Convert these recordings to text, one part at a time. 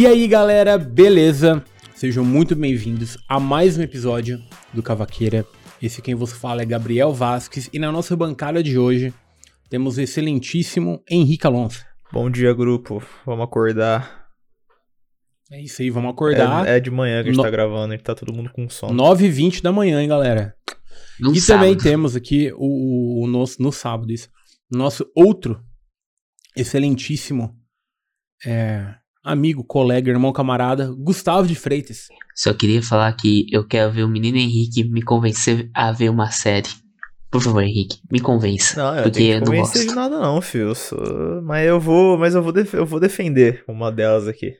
E aí, galera, beleza? Sejam muito bem-vindos a mais um episódio do Cavaqueira. Esse quem vos fala é Gabriel Vasques e na nossa bancada de hoje temos o excelentíssimo Henrique Alonso. Bom dia, grupo. Vamos acordar. É isso aí, vamos acordar. É, é de manhã que a gente No- tá gravando, a gente tá todo mundo com sono. 9h20 da manhã, hein, galera? E sábado. também temos aqui o, o nosso, no sábado, isso, nosso outro excelentíssimo é, amigo, colega, irmão, camarada, Gustavo de Freitas. Só queria falar que eu quero ver o menino Henrique me convencer a ver uma série. Por favor, Henrique, me convença. Não, eu porque tenho eu não convencer de gosto. nada não, filho. Eu sou- Mas eu vou, mas eu vou, def- eu vou defender uma delas aqui.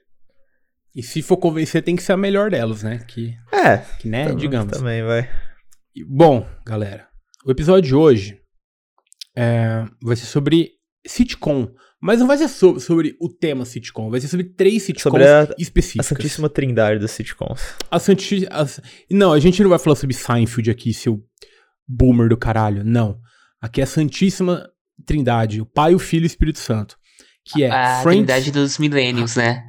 E se for convencer, tem que ser a melhor delas, né? Que, É, que né, tam- digamos. Também vai. Bom, galera, o episódio de hoje é, vai ser sobre sitcom. Mas não vai ser so- sobre o tema sitcom, vai ser sobre três sitcoms Sobre a, a específicas. Santíssima Trindade das sitcoms. A Santi... a- Não, a gente não vai falar sobre Seinfeld aqui, seu boomer do caralho. Não. Aqui é a Santíssima Trindade, o Pai, o Filho e o Espírito Santo. Que é a Friends... trindade dos milênios, né?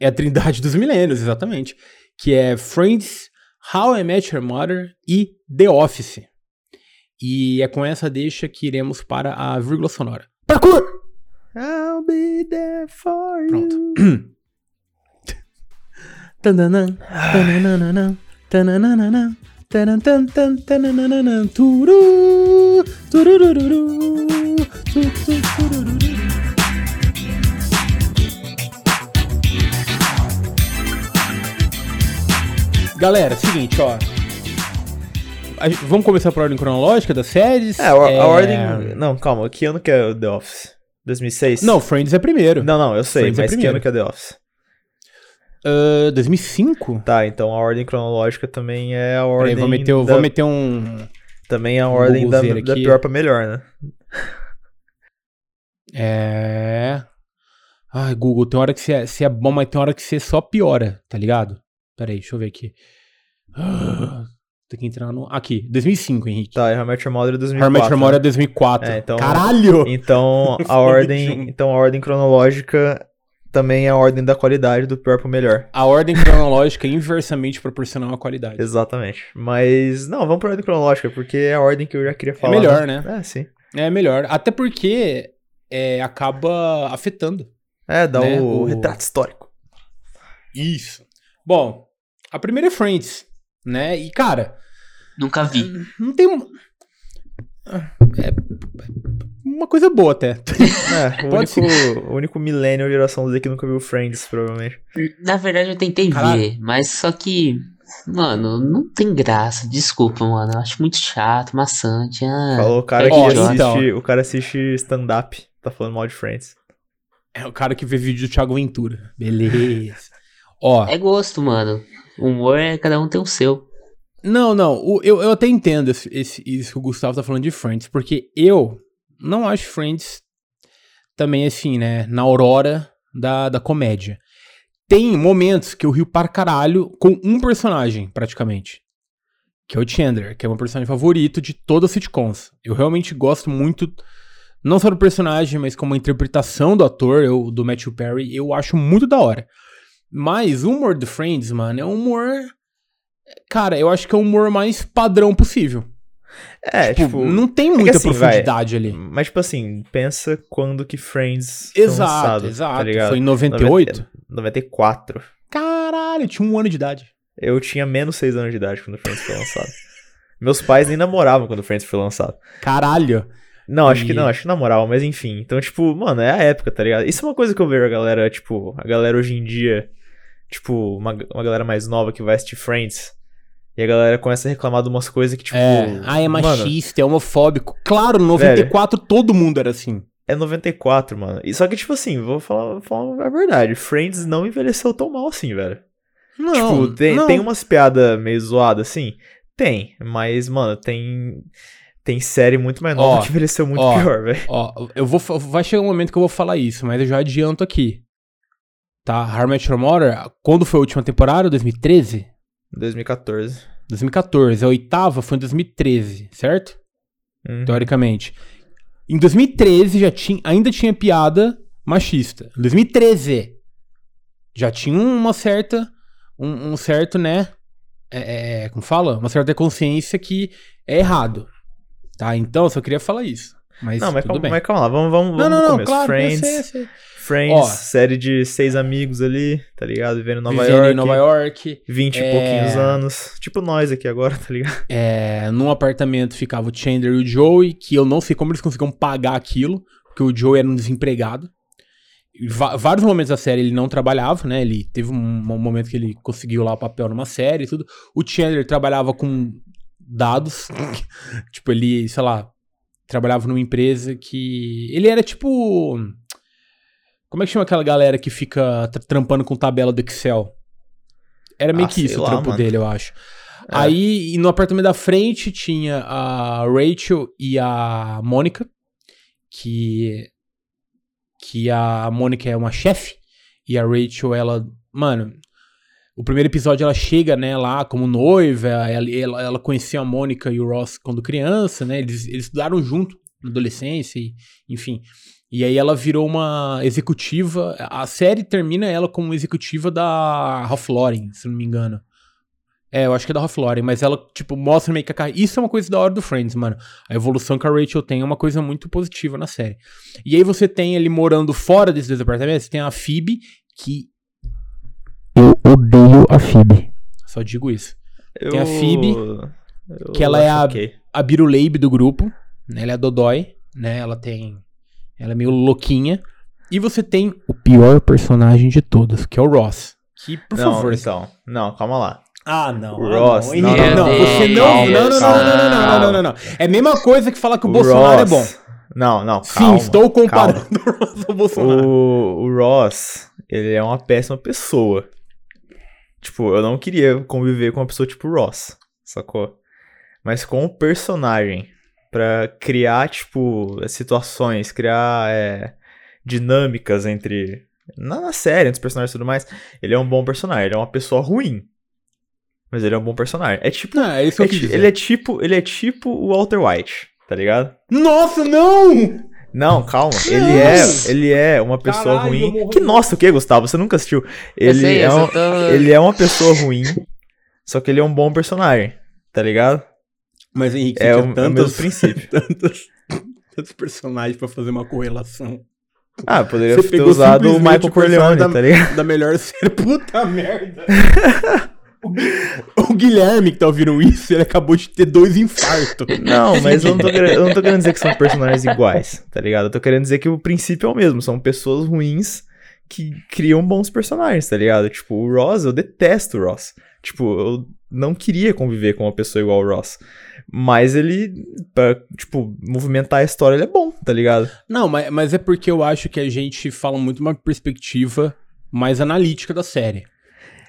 É a Trindade dos Milênios, exatamente. Que é Friends, How I Met Your Mother e The Office. E é com essa deixa que iremos para a vírgula sonora. Parkour! I'll be there for Pronto. you. Tananã, turu, turururu, turururu. Galera, seguinte, ó. A vamos começar por ordem cronológica das séries? É, a, a É, ordem. Não, calma. Que ano que é o The Office? 2006? Não, Friends é primeiro. Não, não, eu sei, Friends é mas que primeiro. ano que é The Office? Ah, 2005? Tá, então a ordem cronológica também é a Peraí, ordem. vou meter, da- vou meter um. Também é a ordem da, Googlezeira da aqui. pior pra melhor, né? É. Ai, Google, tem hora que você é, você é bom, mas tem hora que você só piora, tá ligado? Pera aí, deixa eu ver aqui. Ah, Tem que entrar no. Aqui, 2005, Henrique. Tá, How I Met Your Mother é How I 2004. Met Your Mother é né? 2004. É, então- Caralho! Então a ordem, então a ordem cronológica também é a ordem da qualidade do pior pro melhor. A ordem cronológica é inversamente proporcional à qualidade. Exatamente. Mas não, vamos pra ordem cronológica, porque é a ordem que eu já queria falar. melhor, né? É, sim. É melhor. Até porque é, acaba afetando. É, dá Né, o, o- retrato histórico. Isso. Bom, a primeira é Friends, né? E, cara, Nunca vi. não tem. um- É uma coisa boa até. É, o Pode único, o único millennial geração Z que nunca viu Friends, provavelmente. Na verdade, eu tentei Caralho. ver, mas só que. Mano, não tem graça. Desculpa, mano. Eu acho muito chato, maçante. Ah, Falou o cara é que Ó, assiste, então. o cara assiste stand-up, tá falando mal de Friends. É o cara que vê vídeo do Thiago Ventura. Beleza. Ó, É gosto, mano. O humor é cada um tem o seu. não, não. o- eu, eu até entendo esse, esse- isso que o Gustavo tá falando de Friends, porque eu não acho Friends também assim, né? Na aurora da, da comédia. Tem momentos que eu rio para caralho com um personagem, praticamente. Que é o Chandler, que é o meu personagem favorito de todas as sitcoms. Eu realmente gosto muito, não só do personagem, mas como a interpretação do ator, eu, do Matthew Perry, eu acho muito da hora. Mas o humor do Friends, mano, é um humor. Cara, eu acho que é o humor mais padrão possível. É, tipo, tipo. não tem que muita assim, profundidade ali. Mas, tipo assim, pensa quando que Friends Exato, lançado, exato. tá? Foi em 98? 94. Caralho, eu tinha um ano de idade. Eu tinha menos 6 anos de idade quando Friends foi lançado. Meus pais nem namoravam quando Friends foi lançado. Caralho. Não, acho que E- não, acho que namoravam, mas enfim. Então, tipo, mano, é a época, tá ligado? Isso é uma coisa que eu vejo a galera, tipo, a galera hoje em dia, tipo, uma, uma galera mais nova que vai assistir Friends. E a galera começa a reclamar de umas coisas que, tipo. É, ah, é mano, machista, é homofóbico. Claro, no 94 todo mundo era assim. É 94, mano. E só que, tipo assim, vou falar, vou falar a verdade. Friends não envelheceu tão mal assim, velho. Não, tipo, tem, não. tem umas piadas meio zoadas assim? Tem. Mas, mano, tem. Tem série muito mais nova Ó, que envelheceu muito ó. pior, velho. Ó, eu vou, vai chegar um momento que eu vou falar isso, mas eu já adianto aqui. Tá, How I Met Your Mother, quando foi a última temporada? 2013? 2014. 2014. A oitava foi em 2013, certo? Uhum. Teoricamente. Em 2013 já tinha, ainda tinha piada machista. Em 2013. já tinha uma certa. Um, um certo, né? É, é, como fala? Uma certa consciência que é errado. Tá? Então, eu só queria falar isso. Mas Não, mas calma, mas calma lá, vamos, vamos, não, vamos não, no não, começo. claro. eu Friends, sei, eu sei. Friends, Ó. série de seis amigos ali, tá ligado? Vivendo em Nova Vivendo York. em Nova York. 20 e É. pouquinhos anos. Tipo nós aqui agora, tá ligado? É, num apartamento ficava o Chandler e o Joey, que eu não sei como eles conseguiam pagar aquilo, porque o Joey era um desempregado. Em va- vários momentos da série ele não trabalhava, né? Ele teve um, um momento que ele conseguiu lá o papel numa série e tudo. O Chandler trabalhava com dados. tipo, ele, sei lá, trabalhava numa empresa que. Ele era tipo. Como é que chama aquela galera que fica tra- trampando com tabela do Excel? Era meio Ah, que isso o lá, trampo mano. dele, eu acho. É. Aí, no apartamento da frente tinha a Rachel e a Mônica, que que a Mônica é uma chefe e a Rachel ela, mano, o primeiro episódio ela chega, né, lá como noiva, ela, ela, ela conhecia a Mônica e o Ross quando criança, né? Eles, eles estudaram junto na adolescência e, enfim. E aí ela virou uma executiva, a série termina ela como executiva da Ralph Lauren, se não me engano. É, eu acho que é da Ralph Lauren, mas ela, tipo, mostra meio que a carreira. Isso é uma coisa da hora do Friends, mano. A evolução que a Rachel tem é uma coisa muito positiva na série. E aí você tem ele morando fora desses dois apartamentos, tem a Phoebe, que. Eu odeio a Phoebe. Só digo isso. Tem a Phoebe, eu que ela é acho a- ok. A Biruleibe do grupo, né? Ela é a Dodói, né? Ela tem. Ela é meio louquinha. E você tem o pior personagem de todos, que é o Ross. Que, por não, favor. então. Não, calma lá. Ah, não. O ah, Ross, não, não, não, não, não, você não. calma, Não, não, não, calma, não, não, não, não, não, não, não. É a mesma coisa que falar que o, Bolsonaro é bom. Não, não, Sim, calma, estou calma. comparando o Ross ao Bolsonaro. O, o Ross, ele é uma péssima pessoa. Tipo, eu não queria conviver com uma pessoa tipo Ross, sacou? Mas com o personagem, pra criar, tipo, situações, criar é, dinâmicas entre. Na, na série, entre os personagens e tudo mais, ele é um bom personagem, ele é uma pessoa ruim. Mas ele é um bom personagem. É tipo. Não, é isso que é dizer. ele é tipo. Ele é tipo o Walter White, tá ligado? Nossa, não! Não, calma. Não! Ele é, ele é uma pessoa Caralho, ruim. Que nossa, o que, Gustavo? Você nunca assistiu? Ele sei, é um, só tô... ele é uma pessoa ruim, só que ele é um bom personagem, tá ligado? Mas, Henrique, É o, é o tantos, princípio. tantos, tantos personagens pra fazer uma correlação. Ah, poderia Você ter usado o Michael Corleone, da- tá ligado? Da melhor série. Puta merda. O Gui- o Guilherme que tá ouvindo isso, ele acabou de ter dois infartos. Não, mas eu não, tô eu não tô querendo dizer que são personagens iguais, tá ligado? Eu tô querendo dizer que o princípio é o mesmo. São pessoas ruins que criam bons personagens, tá ligado? Tipo, o Ross, eu detesto o Ross. Tipo, eu não queria conviver com uma pessoa igual o Ross. Mas ele, pra, tipo, movimentar a história, ele é bom, tá ligado? Não, mas, mas é porque eu acho que a gente fala muito uma perspectiva mais analítica da série.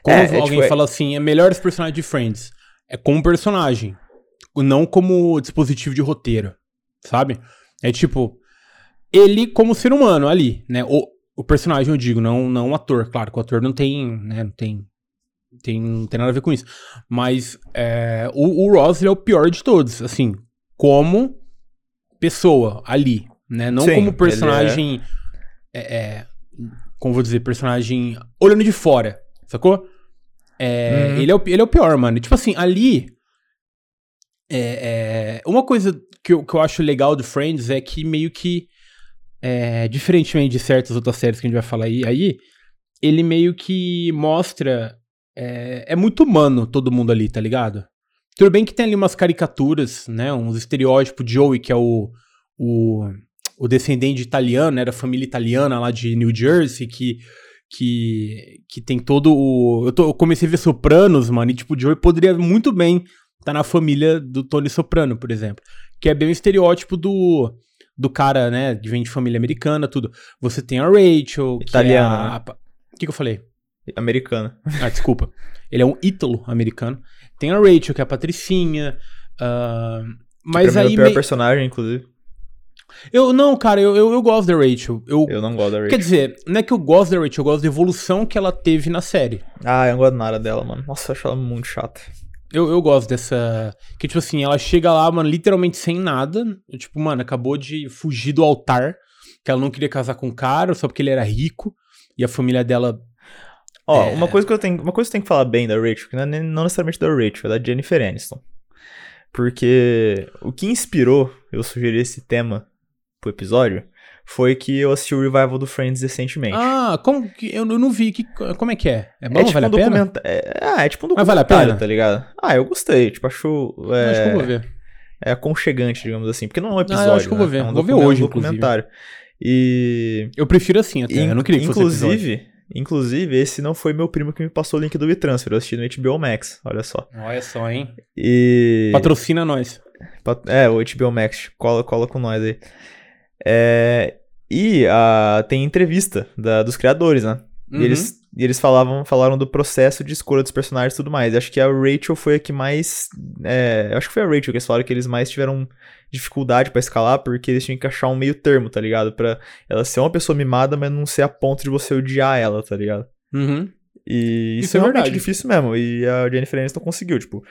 Quando É, é alguém tipo, é- fala assim, é melhores personagens de Friends. É como personagem. Não como dispositivo de roteiro. Sabe? É tipo, ele como ser humano ali, né? O, o personagem, eu digo, não, não o ator. Claro que o ator não tem, né? Não tem, tem, não tem nada a ver com isso. Mas é, o, o Ross ele é o pior de todos, assim, como pessoa ali, né? Não Sim, como personagem, é, é, como vou dizer, personagem olhando de fora, sacou? Uhum. ele, é o, ele é o pior, mano. Tipo assim, ali. é, é, uma coisa que eu, que eu acho legal do Friends é que meio que. diferentemente de certas outras séries que a gente vai falar aí, aí ele meio que mostra. É, é muito humano todo mundo ali, tá ligado? Tudo bem que tem ali umas caricaturas, né? Uns estereótipos. Joey, que é o, o, o descendente italiano? Da família italiana lá de New Jersey, que, que, que tem todo o. Eu, tô- eu comecei a ver Sopranos, mano, e tipo, o Joey poderia muito bem estar na família do Tony Soprano, por exemplo. Que é bem o estereótipo do, do cara, né? Que vem de família americana, tudo. Você tem a Rachel, que é Italiana, a- né? a- O que, que eu falei? Americana. Ah, desculpa. Ele é um ítalo-americano. Tem a Rachel, que é a Patricinha. ah, mas mim, é aí. o pior me- personagem, inclusive. Eu não, cara, eu, eu, eu gosto da Rachel. Eu, Eu não gosto da Quer Rachel. dizer, não é que eu gosto da Rachel, eu gosto da evolução que ela teve na série. Ah, eu não gosto nada dela, mano. Nossa, eu acho ela muito chata. Eu, eu gosto dessa. Que, tipo assim, ela chega lá, mano, literalmente sem nada. Tipo, mano, acabou de fugir do altar. Que ela não queria casar com o cara, só porque ele era rico. E a família dela Ó, É. uma coisa que eu tenho, uma coisa que eu tenho que falar bem da Rachel, que não é nem- não necessariamente da Rachel, é da Jennifer Aniston. Porque o que inspirou eu sugerir esse tema pro episódio foi que eu assisti o revival do Friends recentemente. Ah, como que. Eu não vi. Que, como é que é? É bom? é tipo vale um documenta- é, ah, é tipo um Mas vale a documentário, pena? tá ligado? Ah, eu gostei, tipo, acho é, Acho que eu vou ver. é aconchegante, digamos assim, porque não é um Ah, episódio, eu acho que eu vou né? ver. É um Vou ver documen- hoje, um documentário. E Eu prefiro assim até. eu não queria que fosse episódio. Inclusive, esse não foi meu primo que me passou o link do WeTransfer, eu assisti no HBO Max, olha só. Olha só, hein? E Patrocina nós. Pat- É, o HBO Max, cola, cola com nós aí. É, e a, tem entrevista da- dos criadores, né? Uhum. E eles, e eles falavam, falaram do processo de escolha dos personagens e tudo mais. Acho que a Rachel foi a que mais. é, acho que foi a Rachel que eles falaram que eles mais tiveram dificuldade pra escalar, porque eles tinham que achar um meio termo, tá ligado? Pra ela ser uma pessoa mimada, mas não ser a ponto de você odiar ela, tá ligado? Uhum. E isso, Isso é é realmente verdade. difícil mesmo. E a Jennifer Aniston conseguiu, tipo.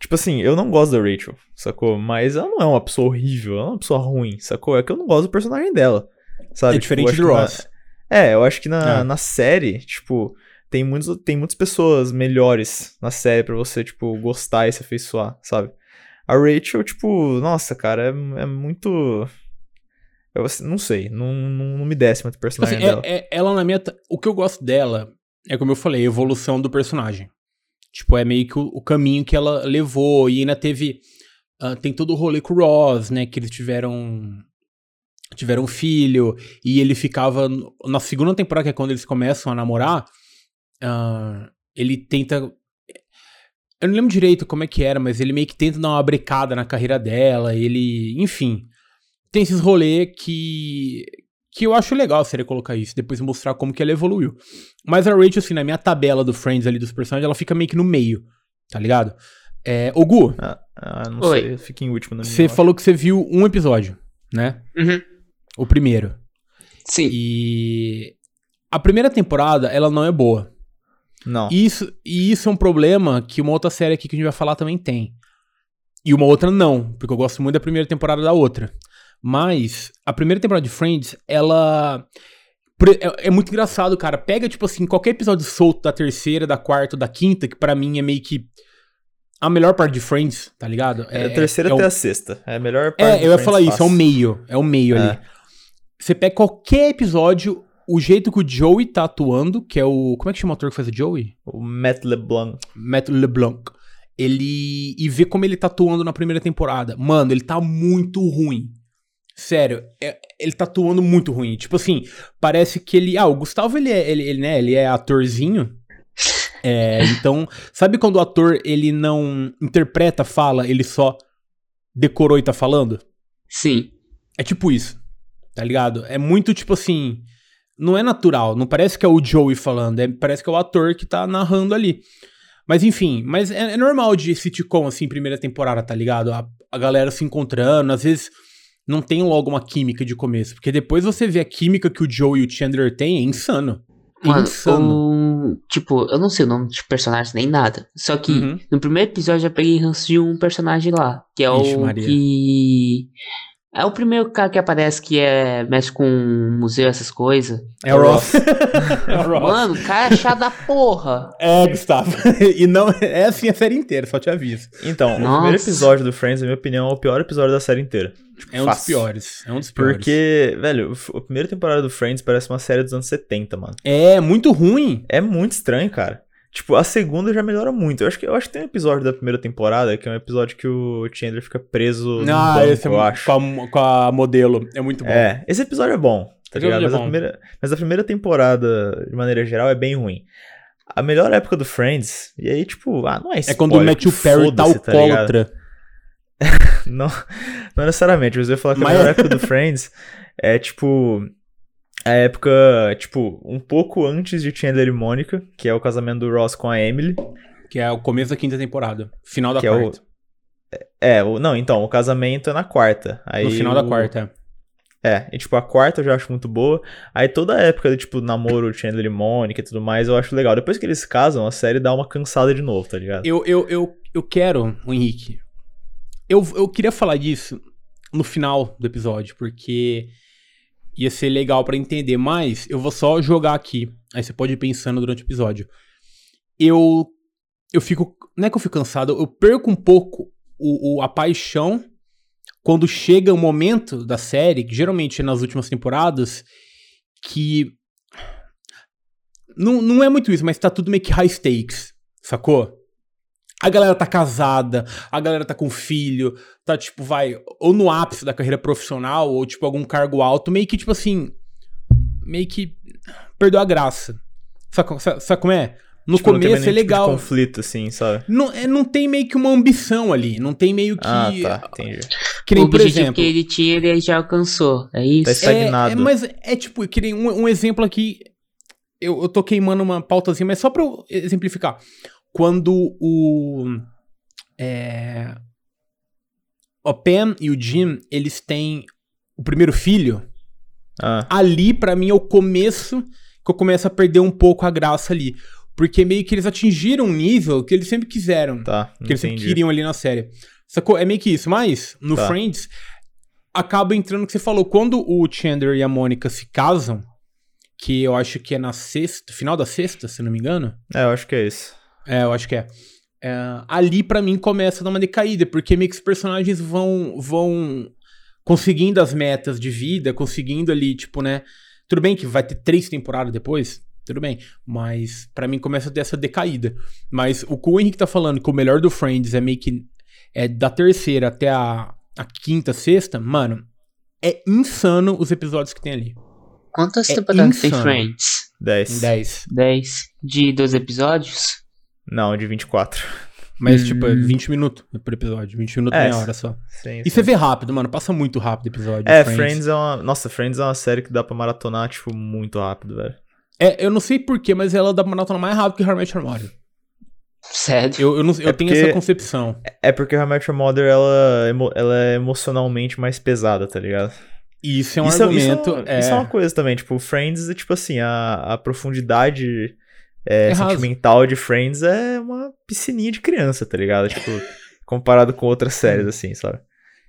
Tipo assim, eu não gosto da Rachel, sacou? Mas ela não é uma pessoa horrível, ela é uma pessoa ruim, sacou? É que eu não gosto do personagem dela. Sabe? É Tipo, diferente acho do que na- Ross. É, eu acho que na, É. na série, tipo, tem, muitos, tem muitas pessoas melhores na série pra você, tipo, gostar e se afeiçoar, sabe? A Rachel, tipo, nossa, cara, é, é muito. Eu não sei, não, não, não me desce muito o Tipo personagem assim, dela. é- é- ela na minha. ta- O que eu gosto dela é como eu falei, a evolução do personagem. Tipo, é meio que o, o caminho que ela levou. E ainda teve. ah, tem todo o rolê com o Ross, né? Que eles tiveram. Tiveram um filho. E ele ficava. Na segunda temporada, que é quando eles começam a namorar. ah, ele tenta. Eu não lembro direito como é que era, mas ele meio que tenta dar uma brecada na carreira dela. Ele. Enfim. Tem esses rolês que. Que eu acho legal a série colocar isso, depois mostrar como que ela evoluiu. Mas a Rachel, assim, na minha tabela do Friends ali dos personagens, ela fica meio que no meio, tá ligado? É, ô Gu, Ah, ah, não Oi. sei, fica em último na minha. você falou que você viu um episódio, né? Uhum. O primeiro. Sim. E a primeira temporada, ela não é boa. Não. E isso, e isso é um problema que uma outra série aqui que a gente vai falar também tem. E uma outra não, porque eu gosto muito da primeira temporada da outra. Mas a primeira temporada de Friends, ela. É, é muito engraçado, cara. Pega, tipo assim, qualquer episódio solto da terceira, da quarta, da quinta, que pra mim é meio que a melhor parte de Friends, tá ligado? É, a terceira é até o- a sexta. É a melhor parte É, eu ia falar isso, é o fácil. meio. É o meio ali. É. Você pega qualquer episódio, o jeito que o Joey tá atuando, que é o. Como é que chama o ator que faz o Joey? O Matt LeBlanc. Matt LeBlanc. Ele. E ver como ele tá atuando na primeira temporada. Mano, ele tá muito ruim. Sério, é- ele tá atuando muito ruim. Tipo assim, parece que ele. Ah, o Gustavo, ele é, ele, ele, né, ele é atorzinho. É, então, sabe quando o ator ele não interpreta, fala, ele só decorou e tá falando? Sim. É tipo isso, tá ligado? É muito tipo assim. Não é natural, não parece que é o Joey falando, é- parece que é o ator que tá narrando ali. Mas enfim, mas é, é normal de sitcom assim, primeira temporada, tá ligado? A, a galera se encontrando, às vezes não tem logo uma química de começo, porque depois você vê a química que o Joey e o Chandler têm, é insano. É Mano, insano. o- tipo, eu não sei o nome de personagem nem nada. Só que Uhum. no primeiro episódio eu já peguei ranço de um personagem lá. Que é Ixi, o Maria. que. É o primeiro cara que aparece que é. mexe com museu, essas coisas. É o Ross. é o Ross. Mano, o cara é chato da porra. É, Gustavo. e não é assim a série inteira, só te aviso. Então, o Nossa. primeiro episódio do Friends, na minha opinião, é o pior episódio da série inteira. É um dos Fácil. piores. É um dos piores. Porque, velho, o- a primeira temporada do Friends parece uma série dos anos 70, mano. É muito ruim. É muito estranho, cara. Tipo, a segunda já melhora muito. Eu acho que, eu acho que tem um episódio da primeira temporada que é um episódio que o Chandler fica preso no Ah, banco, esse é eu acho. Com, a, com a modelo. É muito bom. É, esse episódio é bom, tá ligado? episódio Mas é a, bom. primeira, mas a primeira temporada, de maneira geral, é bem ruim. A melhor época do Friends, e aí, tipo, ah, não é É spoiler, quando o Matthew Perry tá ligado? alcoólatra. Não, não necessariamente, mas eu ia falar que a Mas- melhor época do Friends é, tipo, a época, tipo, um pouco antes de Chandler e Mônica, que é o casamento do Ross com a Emily. que é o começo da quinta temporada. Final da Que é o- quarta. É, o, não, então, o casamento é na quarta. Aí no final da o- quarta, é. É, e tipo, a quarta eu já acho muito boa. Aí toda a época de, tipo, namoro, Chandler e Mônica e tudo mais, eu acho legal. Depois que eles casam, a série dá uma cansada de novo, tá ligado? Eu, eu, eu, eu quero, o Henrique. Eu, eu queria falar disso no final do episódio, porque ia ser legal pra entender, mas eu vou só jogar aqui. Aí você pode ir pensando durante o episódio. Eu eu fico, não é que eu fico cansado, eu perco um pouco o, o a paixão quando chega o um momento da série, que geralmente é nas últimas temporadas, que não, não é muito isso, mas tá tudo meio que high stakes, sacou? A galera tá casada, a galera tá com filho, tá tipo, vai, ou no ápice da carreira profissional, ou tipo, algum cargo alto, meio que tipo assim, meio que perdeu a graça. Sabe, sabe, sabe como é? No Tipo, não tem começo é tipo de legal. conflito, assim, sabe? não, é, não tem meio que uma ambição ali. Não tem meio que. Ah, tá, entendi. Que nem, o por objetivo exemplo. que ele tinha, ele já alcançou. É isso? Tá estagnado. É, é, mas é tipo, que nem um, um exemplo aqui. Eu, eu tô queimando uma pautazinha, mas só pra eu exemplificar. Quando o. É, o Pam e o Jim, eles têm o primeiro filho. Ah, Ali, pra mim, é o começo que eu começo a perder um pouco a graça ali. Porque meio que eles atingiram um nível que eles sempre quiseram. tá, que eles sempre queriam ali na série. Sacou? É meio que isso. Mas, no Tá. Friends, acaba entrando o que você falou. Quando o Chandler e a Mônica se casam, que eu acho que é na sexta, final da sexta, se não me engano. É, eu acho que é isso. É, eu acho que é. É, ali, pra mim, começa a dar uma decaída, porque meio que os personagens vão, vão conseguindo as metas de vida, conseguindo ali, tipo, né? Tudo bem que vai ter três temporadas depois, tudo bem, mas pra mim começa a ter essa decaída. Mas o que o Henrique tá falando, que o melhor do Friends é meio que é da terceira até a, a quinta, sexta, mano, é insano os episódios que tem ali. Quantas É temporadas tem insano. Friends? 10. Em 10. 10 de 12 episódios? Não, de 24. Mas, Hum. tipo, é 20 minutos por episódio. 20 minutos, É, meia hora só. Sim, E sim. você vê rápido, mano. Passa muito rápido o episódio. É, Friends. é uma. Nossa, Friends é uma série que dá pra maratonar, tipo, muito rápido, velho. É, eu não sei porquê, mas ela dá uma nota mais rápido que How I Met Your Mother. Sério? Eu, eu, não, eu É tenho porque- essa concepção. É porque How I Met Your Mother, ela, emo- ela é emocionalmente mais pesada, tá ligado? E isso é um isso, argumento. isso, é, isso é uma coisa também, tipo, Friends é tipo assim, a, a profundidade é, É raso. sentimental de Friends é uma piscininha de criança, tá ligado? Tipo, comparado com outras séries, assim, sabe?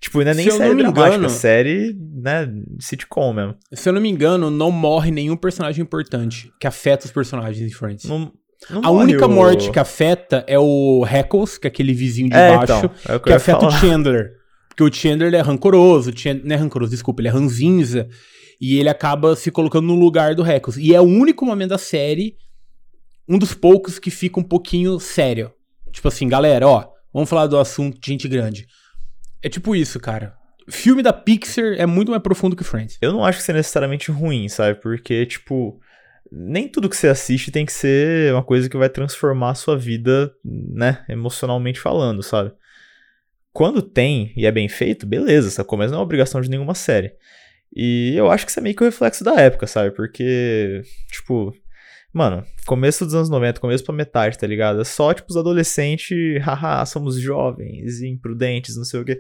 Tipo, não é nem Se série dramática, engano- é série, né, sitcom mesmo. Se eu não me engano, não morre nenhum personagem importante que afeta os personagens em Friends. Não, não a única o- morte que afeta é o Heckles, que é aquele vizinho de É, baixo, então, é que que afeta falar. o Chandler. Porque o Chandler é rancoroso, o Chan- não é rancoroso, desculpa, ele é ranzinza. E ele acaba se colocando no lugar do Heckles. E é o único momento da série, um dos poucos que fica um pouquinho sério. Tipo assim, galera, ó, vamos falar do assunto de gente grande. É tipo isso, cara. Filme da Pixar é muito mais profundo que Friends. Eu não acho que seja necessariamente ruim, sabe? Porque, tipo, nem tudo que você assiste tem que ser uma coisa que vai transformar a sua vida, né? Emocionalmente falando, sabe? Quando tem e é bem feito, beleza, sacou? Mas não é obrigação de nenhuma série. E eu acho que isso é meio que o reflexo da época, sabe? Porque, tipo, mano, começo dos anos 90, começo pra metade, tá ligado? É só, tipo, os adolescentes, haha, somos jovens e imprudentes, não sei o quê.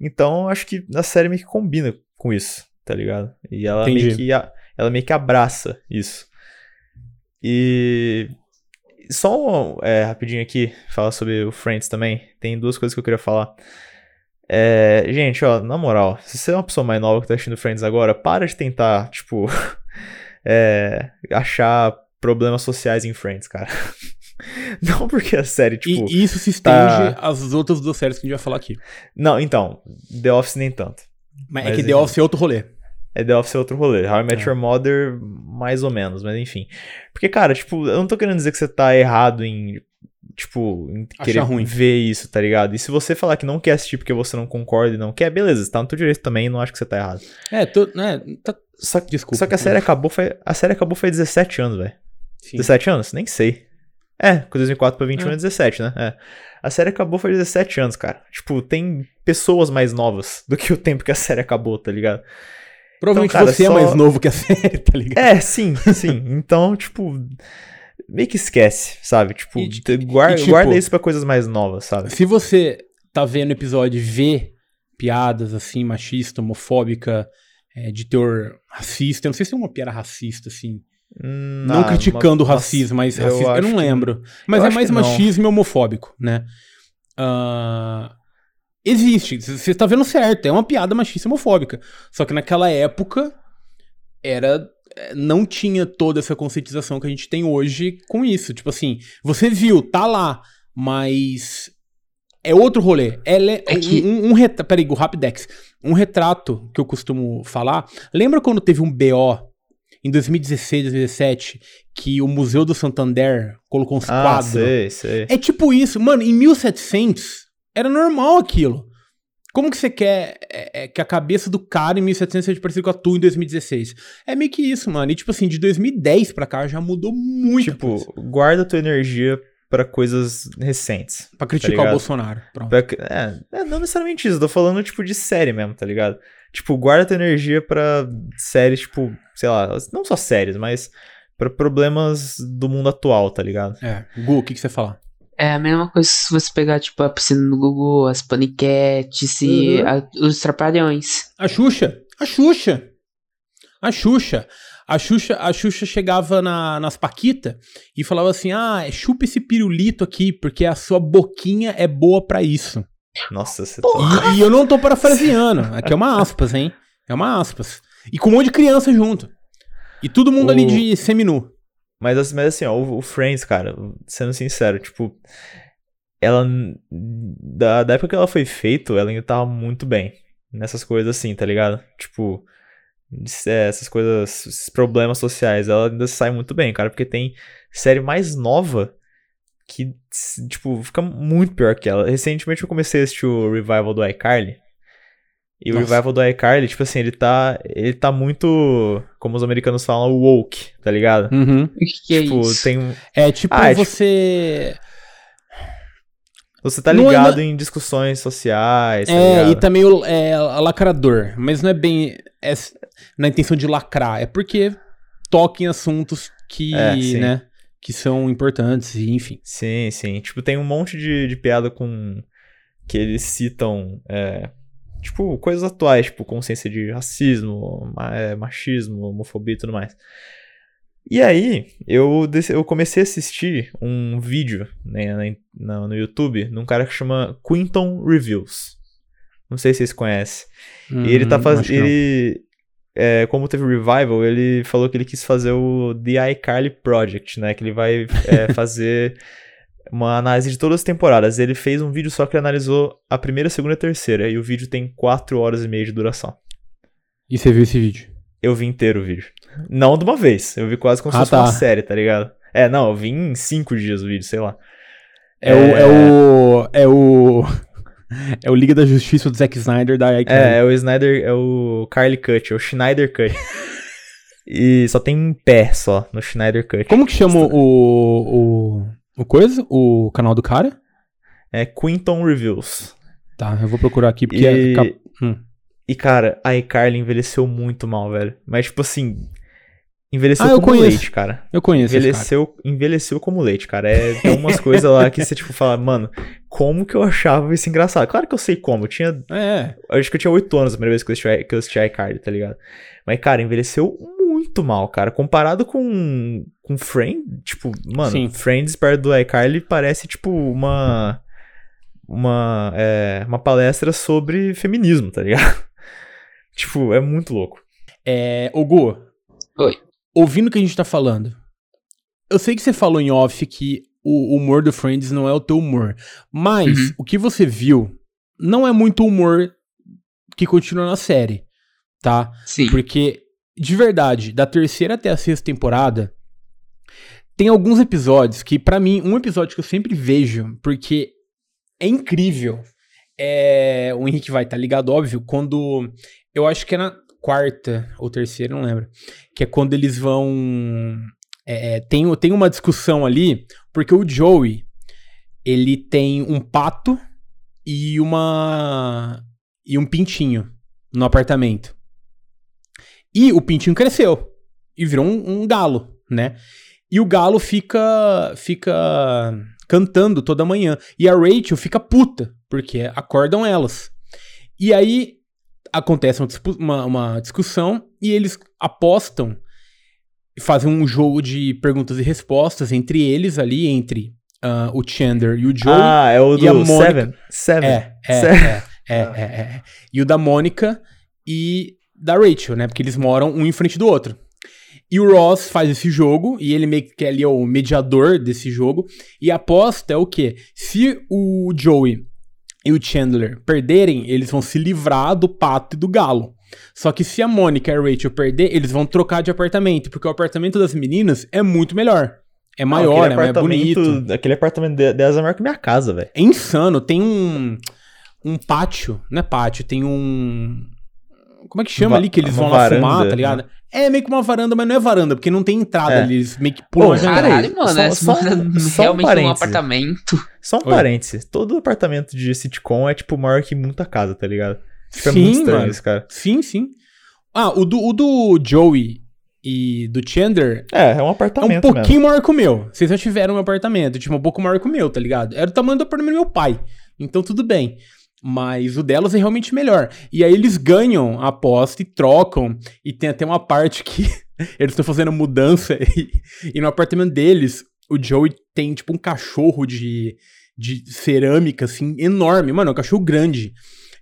Então, acho que a série meio que combina com isso, tá ligado? E ela meio que ela meio que abraça isso. E só um, é, rapidinho aqui, falar sobre o Friends também. Tem duas coisas que eu queria falar. É, gente, ó, na moral, se você é uma pessoa mais nova que tá assistindo Friends agora, para de tentar, tipo, é, achar problemas sociais em Friends, cara. Não porque a série, tipo. e isso se estende tá- às outras duas séries que a gente vai falar aqui. Não, então, The Office nem tanto. Mas, é Mas que enfim. The Office é outro rolê. É The Office é outro rolê. How I Met É. Your Mother, mais ou menos, mas enfim. Porque, cara, tipo, eu não tô querendo dizer que você tá errado em, tipo, em querer ruim. ver isso, tá ligado? E se você falar que não quer assistir porque você não concorda e não quer, beleza, você tá no teu direito também, não acho que você tá errado. É, tô, né, tá, Só, desculpa. só que a série acabou, foi, a série acabou foi 17 anos, velho. Sim. 17 anos? Nem sei. É, com 2004 pra 21 é. É. 17, né? É. A série acabou foi 17 anos, cara. Tipo, tem pessoas mais novas do que o tempo que a série acabou, tá ligado? Provavelmente Então, cara, você só- é mais novo que a série, tá ligado? É, sim, sim. Então, tipo, meio que esquece, sabe? Tipo, E- guarda, e, tipo- guarda isso pra coisas mais novas, sabe? Se você tá vendo episódio e vê piadas assim, machista, homofóbica, é, de teor racista, eu não sei se é uma piada racista, assim. Hum, não ah, criticando o racismo, mas eu racista, eu, acho não que- lembro. Mas eu é mais machismo e homofóbico, né? Ah, existe, você tá vendo certo, é uma piada machista e homofóbica. Só que naquela época era é, não tinha toda essa conscientização que a gente tem hoje com isso. Tipo assim, você viu, tá lá, mas é outro rolê. Ela é, É que- um, um, retrato. Peraí, o Rapidex. Um retrato que eu costumo falar. Lembra quando teve um BO em 2016, 2017, que o Museu do Santander colocou uns Ah, quadros? sei, sei. É tipo isso, mano, em 1700 era normal aquilo. Como que você quer é, é, que a cabeça do cara em 1700 seja parecida com a tua em 2016? É meio que isso, mano. E tipo assim, de 2010 pra cá já mudou muito. Tipo, guarda tua energia pra coisas recentes. pra criticar o ligado? Bolsonaro. Pronto. Pra- É, é, não necessariamente isso, eu tô falando, tipo, de série mesmo, tá ligado? Tipo, guarda tua energia pra séries, tipo, sei lá, não só séries, mas pra problemas do mundo atual, tá ligado? É. Gu, o que, que você fala? É a mesma coisa se você pegar, tipo, a piscina no Google, as paniquetes e Uhum. a- os trapalhões. A Xuxa. A Xuxa. A Xuxa. A Xuxa, a Xuxa chegava na, nas Paquita e falava assim: ah, chupa esse pirulito aqui, porque a sua boquinha é boa pra isso. Nossa, você tá. E, e eu não tô parafraseando. Aqui é uma aspas, hein? É uma aspas. E com um monte de criança junto. E todo mundo O- ali de seminu. Mas, assim- mas assim, ó, o, o Friends, cara, sendo sincero, tipo, ela. Da, da época que ela foi feito, ela ainda tava muito bem nessas coisas assim, tá ligado? Tipo, é, essas coisas, esses problemas sociais, ela ainda sai muito bem, cara, porque tem série mais nova que, tipo, fica muito pior que ela. Recentemente eu comecei a assistir o revival do iCarly. E o Nossa. revival do iCarly, tipo assim, ele tá. Ele tá muito. Como os americanos falam, woke, tá ligado? Uhum. O que, que é tipo, isso? tem um. É tipo Ah, é tipo- você. Você tá Não é ligado em discussões sociais, tá É, ligado? e tá meio é, lacrador. Mas não é bem é na intenção de lacrar. É porque toca em assuntos que, É, sim. né, que são importantes, enfim. Sim, sim. Tipo, tem um monte de, de piada com. que eles citam. é, tipo, coisas atuais, tipo, consciência de racismo, é, machismo, homofobia e tudo mais. E aí, eu, eu comecei a assistir um vídeo né, na no YouTube de um cara que chama Quinton Reviews. Não sei se vocês conhecem. E ele tá Hum, fazendo. Ele. É, como teve o revival, ele falou que ele quis fazer o The iCarly Project, né? Que ele vai é, fazer uma análise de todas as temporadas. Ele fez um vídeo só que ele analisou a primeira, a segunda e a terceira. E o vídeo tem 4 horas e meia de duração. E você viu esse vídeo? Eu vi inteiro o vídeo. Não de uma vez. Eu vi quase como se Ah, fosse uma tá. série, tá ligado? É, não, eu vi em 5 dias o vídeo, sei lá. É, o. É o. É o. É o Liga da Justiça do Zack Snyder da iCarly. É, é o Snyder, é o Carly Cut, é o Schneider Cut. e só tem um pé só no Schneider Cut. Como que chama o, o. O coisa? O canal do cara? É Quinton Reviews. Tá, eu vou procurar aqui porque E, é. hum. e cara, a iCarly envelheceu muito mal, velho. Mas, tipo assim, envelheceu Ah, como conheço. leite, cara. Eu conheço esse cara. Envelheceu, envelheceu como leite, cara. É, tem umas coisas lá que você, tipo, fala, mano, como que eu achava isso engraçado? Claro que eu sei como. Eu tinha. É. eu Acho que eu tinha 8 anos a primeira vez que eu assisti, que eu assisti iCarly, tá ligado? Mas, cara, envelheceu muito mal, cara. Comparado com. com Friends, tipo, mano, Sim. Friends perto do iCarly parece, tipo, uma. Uma. É, uma palestra sobre feminismo, tá ligado? tipo, é muito louco. É, Gu. Oi. Ouvindo o que a gente tá falando, eu sei que você falou em off que o humor do Friends não é o teu humor, mas Uhum. o que você viu não é muito humor que continua na série, tá? Sim. Porque, de verdade, da terceira até a sexta temporada, tem alguns episódios que, pra mim, um episódio que eu sempre vejo, porque é incrível. É, o Henrique vai estar ligado, óbvio, quando. Eu acho que é na quarta ou terceira, não lembro. Que é quando eles vão. é, tem, tem uma discussão ali, porque o Joey ele tem um pato e uma. e um pintinho no apartamento. E o pintinho cresceu e virou um, um galo, né? E o galo fica fica cantando toda manhã. E a Rachel fica puta, porque acordam elas. E aí acontece uma, uma- uma discussão e eles apostam, fazem um jogo de perguntas e respostas entre eles ali, entre ah, o Chandler e o Joey. ah, é o e a do Mônica- Seven? Seven. É, é, Sério? é, é, é, é. E o da Mônica e da Rachel, né? Porque eles moram um em frente do outro. E o Ross faz esse jogo, e ele meio que ali é o mediador desse jogo. E a aposta é o quê? Se o Joey e o Chandler perderem, eles vão se livrar do pato e do galo. Só que se a Mônica e a Rachel perder, eles vão trocar de apartamento, porque o apartamento das meninas é muito melhor. É maior, Não, é mais bonito. Aquele apartamento de- delas é maior que minha casa, velho. É insano, tem um um pátio, não é pátio, tem um como é que chama Va- ali que eles vão lá varanda, fumar, tá ligado? É meio que uma varanda, mas não é varanda, porque não tem entrada É. ali, eles meio que pulam Pô. Caralho, mano, só- essa só- mora só um realmente num parêntese. apartamento. Só um Oi. parêntese. Todo apartamento de sitcom é, tipo, maior que muita casa, tá ligado? Tipo, é Sim, muito estranho mano. isso, cara. Sim, sim. Ah, o do, o do Joey e do Chandler É, é um é um apartamento pouquinho maior que o meu. Vocês já tiveram um apartamento, tipo, um pouco maior que o meu, tá ligado? Era o tamanho do apartamento do meu pai. Então tudo bem. Mas o delas é realmente melhor. E aí eles ganham a aposta e trocam. E tem até uma parte que eles estão fazendo mudança. E, e no apartamento deles, o Joey tem tipo um cachorro de, de cerâmica, assim, enorme. Mano, é um cachorro grande.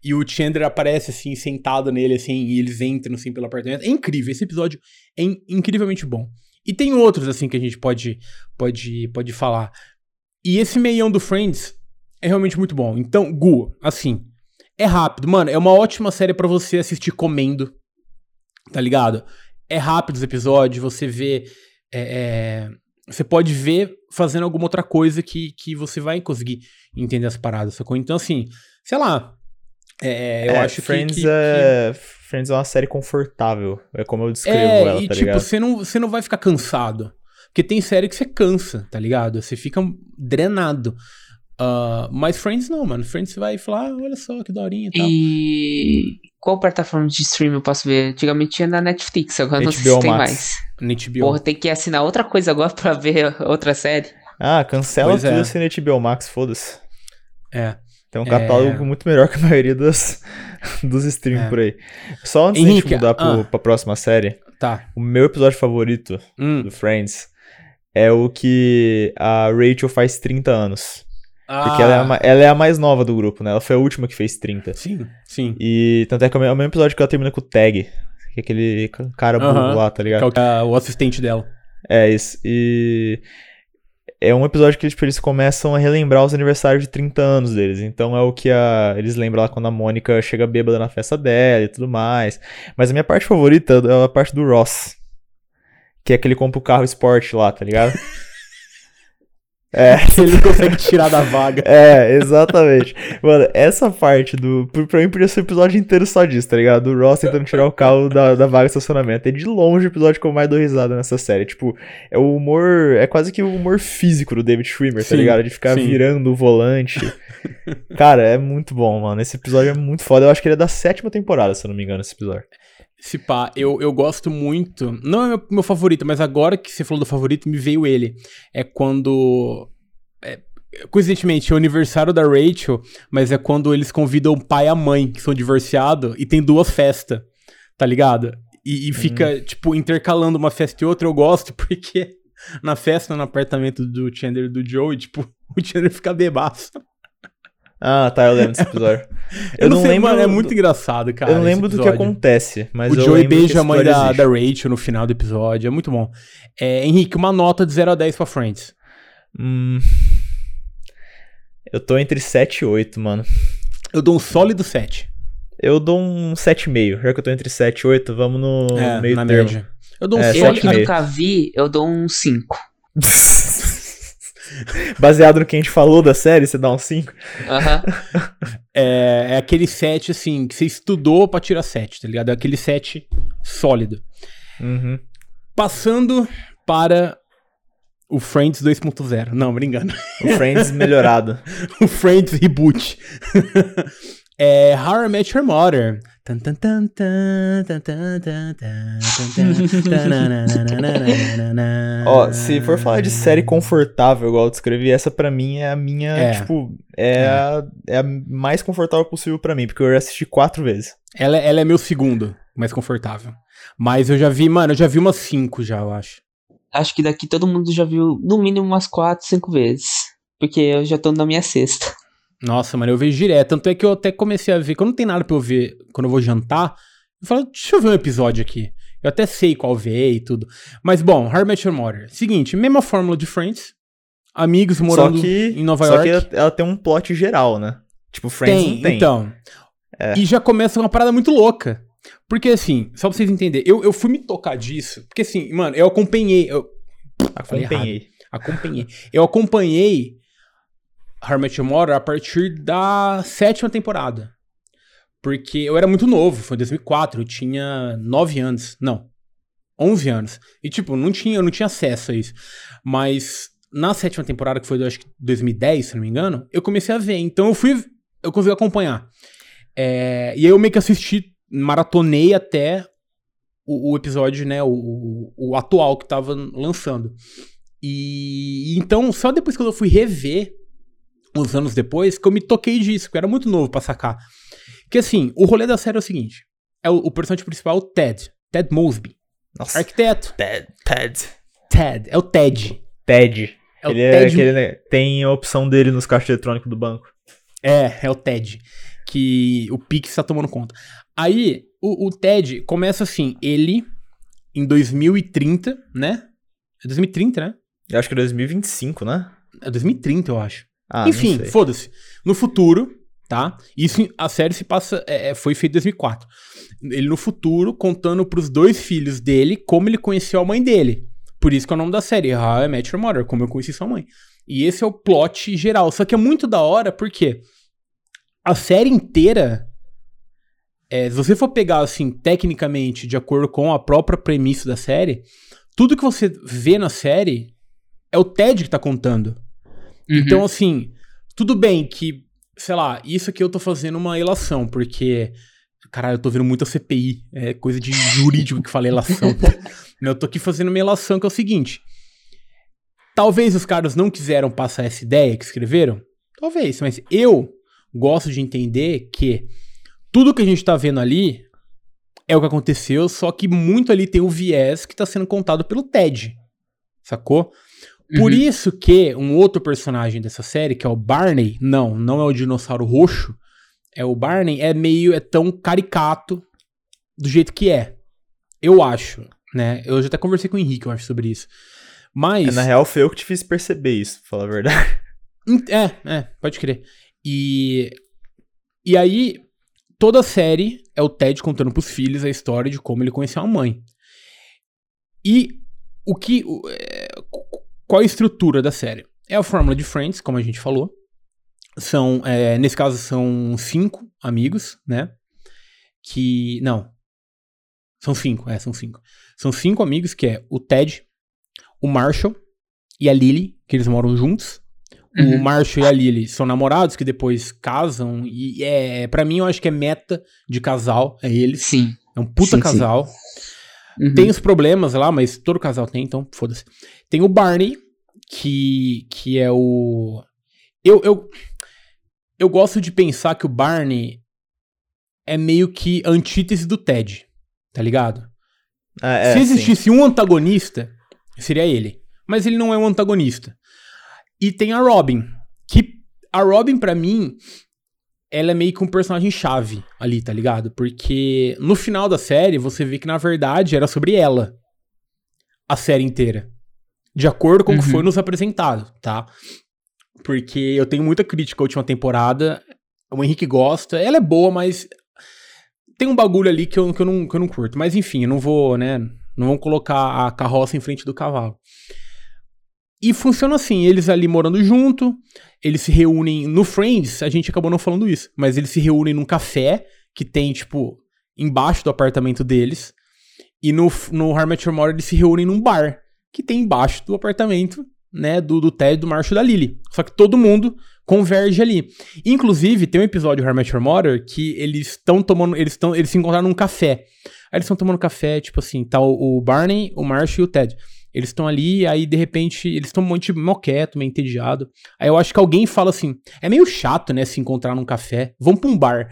E o Chandler aparece, assim, sentado nele, assim, e eles entram, assim, pelo apartamento. É incrível. Esse episódio é in- incrivelmente bom. E tem outros, assim, que a gente pode, pode, pode falar. E esse meião do Friends é realmente muito bom. Então, Gu, assim, é rápido. Mano, é uma ótima série pra você assistir comendo, tá ligado? É rápido os episódios, você vê... é, é, você pode ver fazendo alguma outra coisa que, que você vai conseguir entender as paradas, sacou? Então, assim, sei lá. É, eu É, acho que- Friends que, que, é... Friends é uma série confortável. É como eu descrevo é, ela, e tá tipo, ligado? você não, você não vai ficar cansado. Porque tem série que você cansa, tá ligado? Você fica drenado. Ah, mas Friends não, mano. Friends você vai falar, ah, olha só que daorinha e tal. E qual plataforma de streaming eu posso ver? Antigamente tinha na Netflix, agora não sei HBO se tem Max. mais. HBO. Porra, tem que assinar outra coisa agora pra ver outra série. Ah, cancela Pois tudo é. assim HBO Max, foda-se. É. Tem um É. catálogo muito melhor que a maioria dos, dos streams É. por aí. Só antes Henrique, de a gente mudar pro, ah. pra próxima série, Tá. o meu episódio favorito Hum. do Friends é o que a Rachel faz 30 anos. Porque ela, é a, ela é a mais nova do grupo, né? Ela foi a última que fez 30. Sim, sim. E tanto é que é o mesmo episódio que ela termina com o Tag. Que é aquele ca- cara burro Aham. lá, tá ligado? Que é o- que é o assistente dela. É isso. E é um episódio que tipo, eles começam a relembrar os aniversários de 30 anos deles. Então é o que a... eles lembram lá quando a Mônica chega bêbada na festa dela e tudo mais. Mas a minha parte favorita é a parte do Ross. Que é que ele compra o carro esporte lá, tá ligado? é. Ele consegue tirar da vaga. É, exatamente. Mano, essa parte do. Pra mim podia ser o episódio inteiro só disso, tá ligado? Do Ross tentando tirar o carro da, da vaga de estacionamento. É de longe o episódio que eu mais dou risada nessa série. Tipo, é o humor. É quase que o humor físico do David Schwimmer, tá Sim, ligado? De ficar sim. virando o volante. Cara, é muito bom, mano. Esse episódio é muito foda. Eu acho que ele é da sétima temporada, se eu não me engano, esse episódio. Se pá, eu, eu gosto muito. Não é meu, meu favorito, mas agora que você falou do favorito, me veio ele. É quando. É, coincidentemente, é o aniversário da Rachel, mas é quando eles convidam o pai e a mãe, que são divorciados, e tem duas festas, tá ligado? E, e fica, tipo, intercalando uma festa e outra. Eu gosto, porque na festa, no apartamento do Chandler e do Joey, tipo, o Chandler fica bebaço. Ah, tá, eu lembro desse episódio. Eu, não, sei, mano, é muito engraçado, cara. eu não lembro do que acontece, mas o eu Joey lembro beija a mãe da, da Rachel no final do episódio. É muito bom. É, Henrique, uma nota de 0 a 10 pra Friends. Hum. Eu tô entre 7 e 8, mano. Eu dou um sólido 7. Eu dou um 7,5. Já que eu tô entre 7 e 8, vamos no É, meio na termo. média. Eu dou um É, eu sete que e meio. nunca vi, eu dou um 5. Baseado no que a gente falou da série, você dá um 5? Aham. É, é aquele 7, assim, que você estudou pra tirar 7, tá ligado? É aquele 7 sólido. Uhum. Passando para o Friends 2.0. Não, brincando. O Friends melhorado. o Friends Reboot. é How I Met Your Mother. Ó, se for falar de série confortável, igual eu descrevi, essa pra mim é a minha, é. tipo, é, é. A, é a mais confortável possível pra mim, porque eu já assisti quatro vezes. Ela, ela é meu segundo mais confortável. Mas eu já vi, mano, eu já vi umas cinco já, eu acho. Acho que daqui todo mundo já viu no mínimo umas quatro, cinco vezes. Porque eu já tô na minha sexta. Nossa, mano, eu vejo direto. Tanto é que eu até comecei a ver, quando não tem nada pra eu ver quando eu vou jantar, Eu falo, deixa eu ver um episódio aqui. Eu até sei qual ver e tudo. Mas bom, How I Met Your Mother. Seguinte, mesma fórmula de Friends. Amigos morando só que, em Nova só York. que ela, tem um plot geral, né? Tipo, Friends tem, não tem. então. É. E já começa uma parada muito louca. Porque assim, só pra vocês entenderem, eu, eu fui me tocar disso. Porque assim, mano, eu acompanhei. Eu Acompanhei. acompanhei. Eu acompanhei Your Mother a partir da sétima temporada. Porque eu era muito novo, foi em 2004, eu tinha 9 anos. Não, 11 anos. E tipo, não tinha, eu não tinha acesso a isso. Mas na sétima temporada, que foi, acho que 2010, se não me engano, eu comecei a ver. Então eu fui, eu consegui acompanhar. É, e aí eu meio que assisti, maratonei até o, o episódio, né, o, o, o atual que tava lançando. E então, só depois que eu fui rever, uns anos depois, que eu me toquei disso, que eu era muito novo pra sacar. Que assim, o rolê da série é o seguinte: é o, o personagem principal, é o Ted. Ted Mosby. Nossa. Arquiteto. Ted. Ted. Ted. É o Ted. Ted. É o ele é Ted. aquele, né, tem a opção dele nos caixas eletrônicos do banco. É, é o Ted. Que o Pix tá tomando conta. Aí, o, o Ted começa assim, ele, em 2030, né? É 2030, né? Eu acho que é 2025, né? É 2030, eu acho. Ah, Enfim, foda-se. No futuro, tá? Isso, a série se passa, é, é, foi feita em 2004. Ele no futuro, contando pros dois filhos dele como ele conheceu a mãe dele. Por isso que é o nome da série, How I Met Your Mother, como eu conheci sua mãe. E esse é o plot geral. Só que é muito da hora, porque a série inteira, é, se você for pegar, assim, tecnicamente, de acordo com a própria premissa da série, tudo que você vê na série é o Ted que tá contando. Uhum. Então, assim, tudo bem que, sei lá, isso aqui eu tô fazendo uma relação, porque. Caralho, eu tô vendo muita CPI. É coisa de jurídico que fala relação. eu tô aqui fazendo uma relação que é o seguinte. Talvez os caras não quiseram passar essa ideia que escreveram. Talvez, mas eu gosto de entender que tudo que a gente tá vendo ali é o que aconteceu, só que muito ali tem o viés que tá sendo contado pelo Ted. Sacou? Por Uhum. isso que um outro personagem dessa série, que é o Barney, não, não é o dinossauro roxo, é o Barney, é meio, é tão caricato do jeito que é. Eu acho, né? Eu já até conversei com o Henrique, eu acho, sobre isso. Mas... É, na real, foi eu que te fiz perceber isso, pra falar a verdade. É, é, pode crer. E. E aí, toda a série é o Ted contando pros filhos a história de como ele conheceu a mãe. E o que. O- qu- qual a estrutura da série? É a fórmula de Friends, como a gente falou. São, é, nesse caso, são cinco amigos, né? Que. Não. São cinco, é, são cinco. São cinco amigos, que é o Ted, o Marshall e a Lily, que eles moram juntos. O Uhum. Marshall e a Lily são namorados que depois casam. E é, para mim, eu acho que é meta de casal. É eles. Sim. É um puta Sim, sim. casal. Uhum. Tem os problemas lá, mas todo casal tem, então foda-se. Tem o Barney, que, que é o. Eu, eu, eu gosto de pensar que o Barney é meio que antítese do Ted. Tá ligado? Ah, é, Se sim. existisse um antagonista, seria ele. Mas ele não é um antagonista. E tem a Robin, que a Robin, pra mim, ela é meio que um personagem chave ali, tá ligado? Porque no final da série, você vê que na verdade era sobre ela. A série inteira. De acordo com o que Uhum. foi nos apresentado, tá? Porque eu tenho muita crítica à última temporada. O Henrique gosta. Ela é boa, mas tem um bagulho ali que eu, que eu, não, que eu não curto. Mas enfim, eu não vou, né? Não vão colocar a carroça em frente do cavalo. E funciona assim, eles ali morando junto, eles se reúnem no Friends, a gente acabou não falando isso, mas eles se reúnem num café que tem, tipo, embaixo do apartamento deles. E no, no How I Met Your Mother eles se reúnem num bar, que tem embaixo do apartamento, né, do, do Ted, do Marshall da Lily. Só que todo mundo converge ali. Inclusive, tem um episódio do How I Met Your Mother que eles estão tomando, eles estão, eles se encontraram num café. Aí eles estão tomando café, tipo assim, tá o, o Barney, o Marshall e o Ted. Eles estão ali, aí de repente, eles estão muito tipo, mó quieto, meio entediado. Aí eu acho que alguém fala assim: é meio chato, né, se encontrar num café, vamos pra um bar.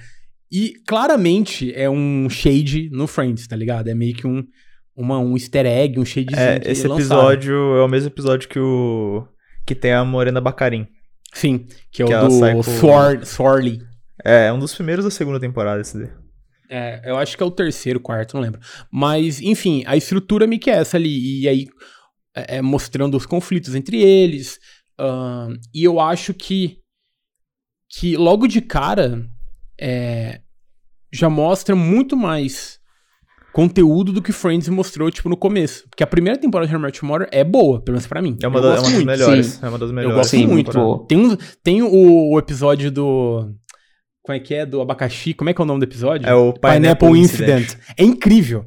E claramente é um shade no Friends, tá ligado? É meio que um, uma, um easter egg, um shadezinho. É, que esse lançaram. episódio é o mesmo episódio que o. que tem a Morena Bacarin. Sim, que é que o do Swor Sworley. É, é um dos primeiros da segunda temporada esse daí. É, eu acho que é o terceiro, quarto, não lembro. Mas, enfim, a estrutura meio que é essa ali. E aí, é, é mostrando os conflitos entre eles. ahn, e eu acho que, que logo de cara, é, já mostra muito mais conteúdo do que Friends mostrou, tipo, no começo. Porque a primeira temporada de How I Met Your Mother é boa, pelo menos pra mim. É uma, Eu da- é uma das melhores. Sim. É uma das Eu melhores. gosto Sim, muito. boa. Tem, um, tem o, o episódio do. Como é que é? Do abacaxi. Como é que é o nome do episódio? É o Pineapple, Incident. É incrível.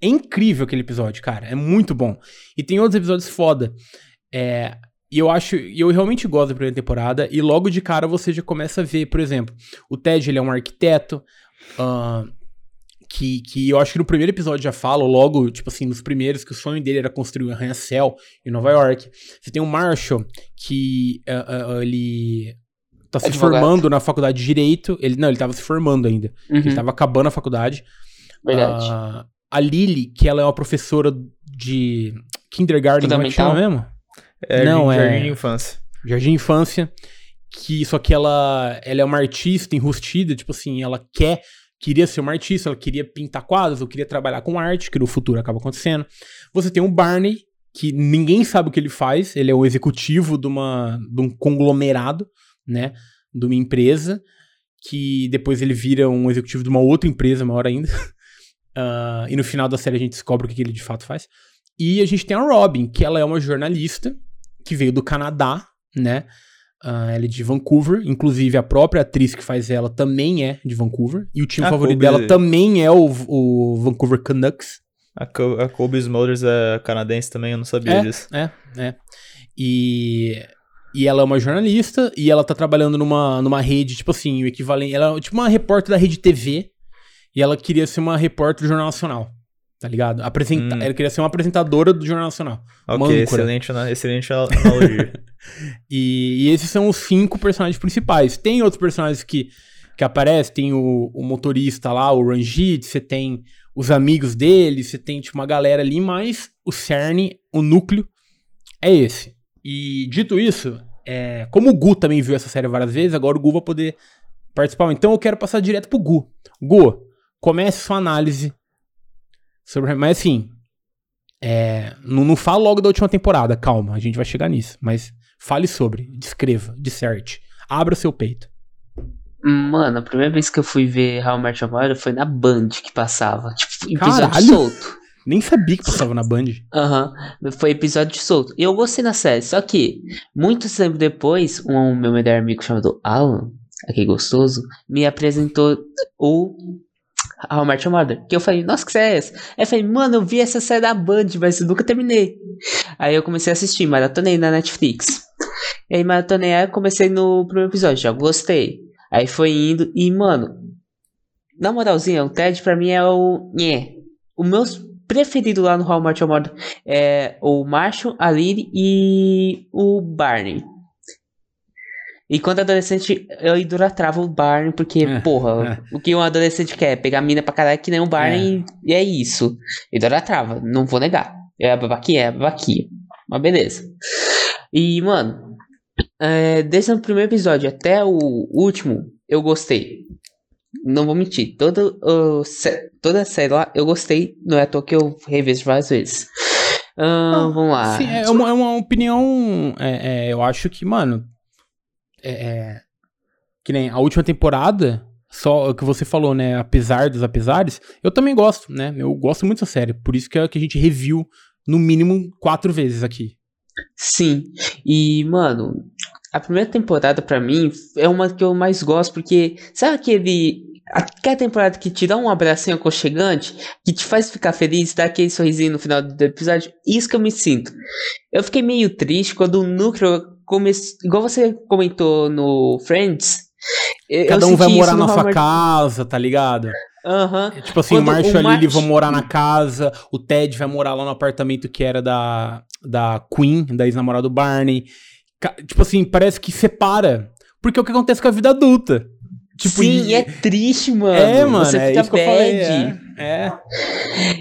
É incrível aquele episódio, cara. É muito bom. E tem outros episódios foda. É, e eu acho. E eu realmente gosto da primeira temporada. E logo de cara você já começa a ver, por exemplo, o Ted, ele é um arquiteto. ahn, que, que eu acho que no primeiro episódio já fala, ou logo, tipo assim, nos primeiros, que o sonho dele era construir um arranha-céu em Nova York. Você tem o Marshall, que ah, ah, ele tá se Advogado. formando na faculdade de Direito. Ele, não, ele tava se formando ainda. Uhum, Ele tava acabando a faculdade. verdade. Ah, a Lily, que ela é uma professora de kindergarten, como é que chama mesmo? É, Não, é- Jardim de Infância. Jardim de Infância. Que, só que ela, ela é uma artista enrustida, tipo assim, ela quer, queria ser uma artista, ela queria pintar quadros, ou queria trabalhar com arte, que no futuro acaba acontecendo. Você tem o Barney, que ninguém sabe o que ele faz, ele é o executivo de, uma, de um conglomerado, né, de uma empresa, que depois ele vira um executivo de uma outra empresa, maior ainda. Ah, e no final da série a gente descobre o que ele de fato faz. E a gente tem a Robin, que ela é uma jornalista que veio do Canadá, né? Ah, ela é de Vancouver, inclusive a própria atriz que faz ela também é de Vancouver. E o time A favorito Kobe- dela também é o, o Vancouver Canucks. A, Co a Kobe Smulders é canadense também, eu não sabia disso. É, é. E, e ela é uma jornalista e ela tá trabalhando numa, numa rede, tipo assim, o equivalente. Ela é tipo uma repórter da rede TV e ela queria ser uma repórter do Jornal Nacional. Tá ligado? Apresenta Hum. Ela queria ser uma apresentadora do Jornal Nacional. Ok, excelente, excelente ana- analogia. E, e esses são os cinco personagens principais. Tem outros personagens que, que aparecem, tem o, o motorista lá, o Ranjit, você tem os amigos dele, você tem tipo uma galera ali, mas o cerne, o núcleo, é esse. E dito isso, é, como o Gu também viu essa série várias vezes, agora o Gu vai poder participar. Então eu quero passar direto pro Gu. Gu, comece sua análise sobre. Mas assim, é, não, não fala logo da última temporada, calma, a gente vai chegar nisso. Mas fale sobre, descreva, disserte, abra seu peito. Mano, a primeira vez que eu fui ver How I Met Your Mother foi na Band que passava. Tipo, episódio Caralho! solto. Nem sabia que passava na Band. Aham, foi episódio solto. E eu gostei da série, só que, muito tempo depois, um meu melhor amigo chamado Alan, aquele gostoso, me apresentou o How I Met Your Mother. Que eu falei, nossa, que série é essa? Aí eu falei, mano, eu vi essa série da Band, mas eu nunca terminei. Aí eu comecei a assistir, maratonei na Netflix. E aí maratonei, aí eu comecei no primeiro episódio, já gostei. Aí foi indo, e mano, na moralzinha, o Ted pra mim é o. Nhé. O meu preferido lá no How I Met Your Mother é o Marshall, a Lily e o Barney. E quando adolescente, eu idolatrava o Barney, porque, É, porra, o que um adolescente quer? Pegar mina pra caralho que nem o Barney e é isso. Idolatrava, não vou negar. É a babaquinha, é a babaquinha. Mas beleza. E, mano, é, desde o primeiro episódio até o último, eu gostei. Não vou mentir, o sé- toda a série lá eu gostei, não é à toa que eu revejo várias vezes. Ahn, vamos lá. Sim, é uma, é uma opinião. é, é, eu acho que, mano. É, é, que nem a última temporada, só o que você falou, né? Apesar dos apesares, eu também gosto, né? Eu gosto muito dessa série. Por isso que, é que a gente reviu no mínimo quatro vezes aqui. Sim, e mano, a primeira temporada pra mim é uma que eu mais gosto, porque sabe aquele. Aquela temporada que te dá um abracinho aconchegante, que te faz ficar feliz, dá aquele sorrisinho no final do episódio? Isso que eu me sinto. Eu fiquei meio triste quando o núcleo começou. Igual você comentou no Friends. Cada um vai morar na sua casa, tá ligado? Aham. Tipo assim, Quando o Marshall e a Lily vão morar na casa, o Ted vai morar lá no apartamento que era da, da Queen, da ex-namorada do Barney. Tipo assim, parece que separa. Porque é o que acontece com a vida adulta. Tipo, Sim, e- é triste, mano. É, mano, Você é fica isso que eu falei. É. é.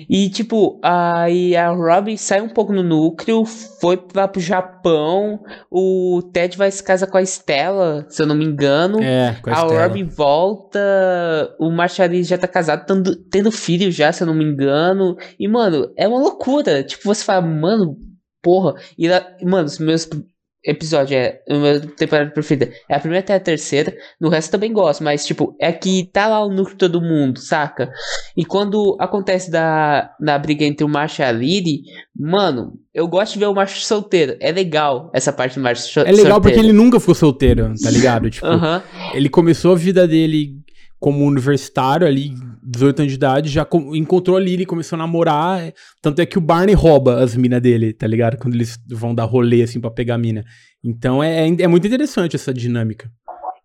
E, tipo, aí a Robin sai um pouco no núcleo, foi lá pro Japão, o Ted vai se casar com a Stella, se eu não me engano. É, com a, a. Robin volta, o Marshall já tá casado, tendo, tendo filho já, se eu não me engano. E, mano, é uma loucura. Tipo, você fala, mano, porra. E, mano, os meus episódios é. A minha temporada preferida é a primeira até a terceira. No resto eu também gosto, mas, tipo, é que tá lá o núcleo todo mundo, saca? E quando acontece da, da briga entre o Marshall e a Lily, mano, eu gosto de ver o Marshall solteiro. É legal essa parte do Marshall É legal porque ele nunca ficou solteiro, tá ligado? Tipo, Aham. ele começou a vida dele como universitário ali, 18 anos de idade, já co- encontrou a Lily, começou a namorar, tanto é que o Barney rouba as minas dele, tá ligado? Quando eles vão dar rolê, assim, pra pegar a mina. Então é, é muito interessante essa dinâmica.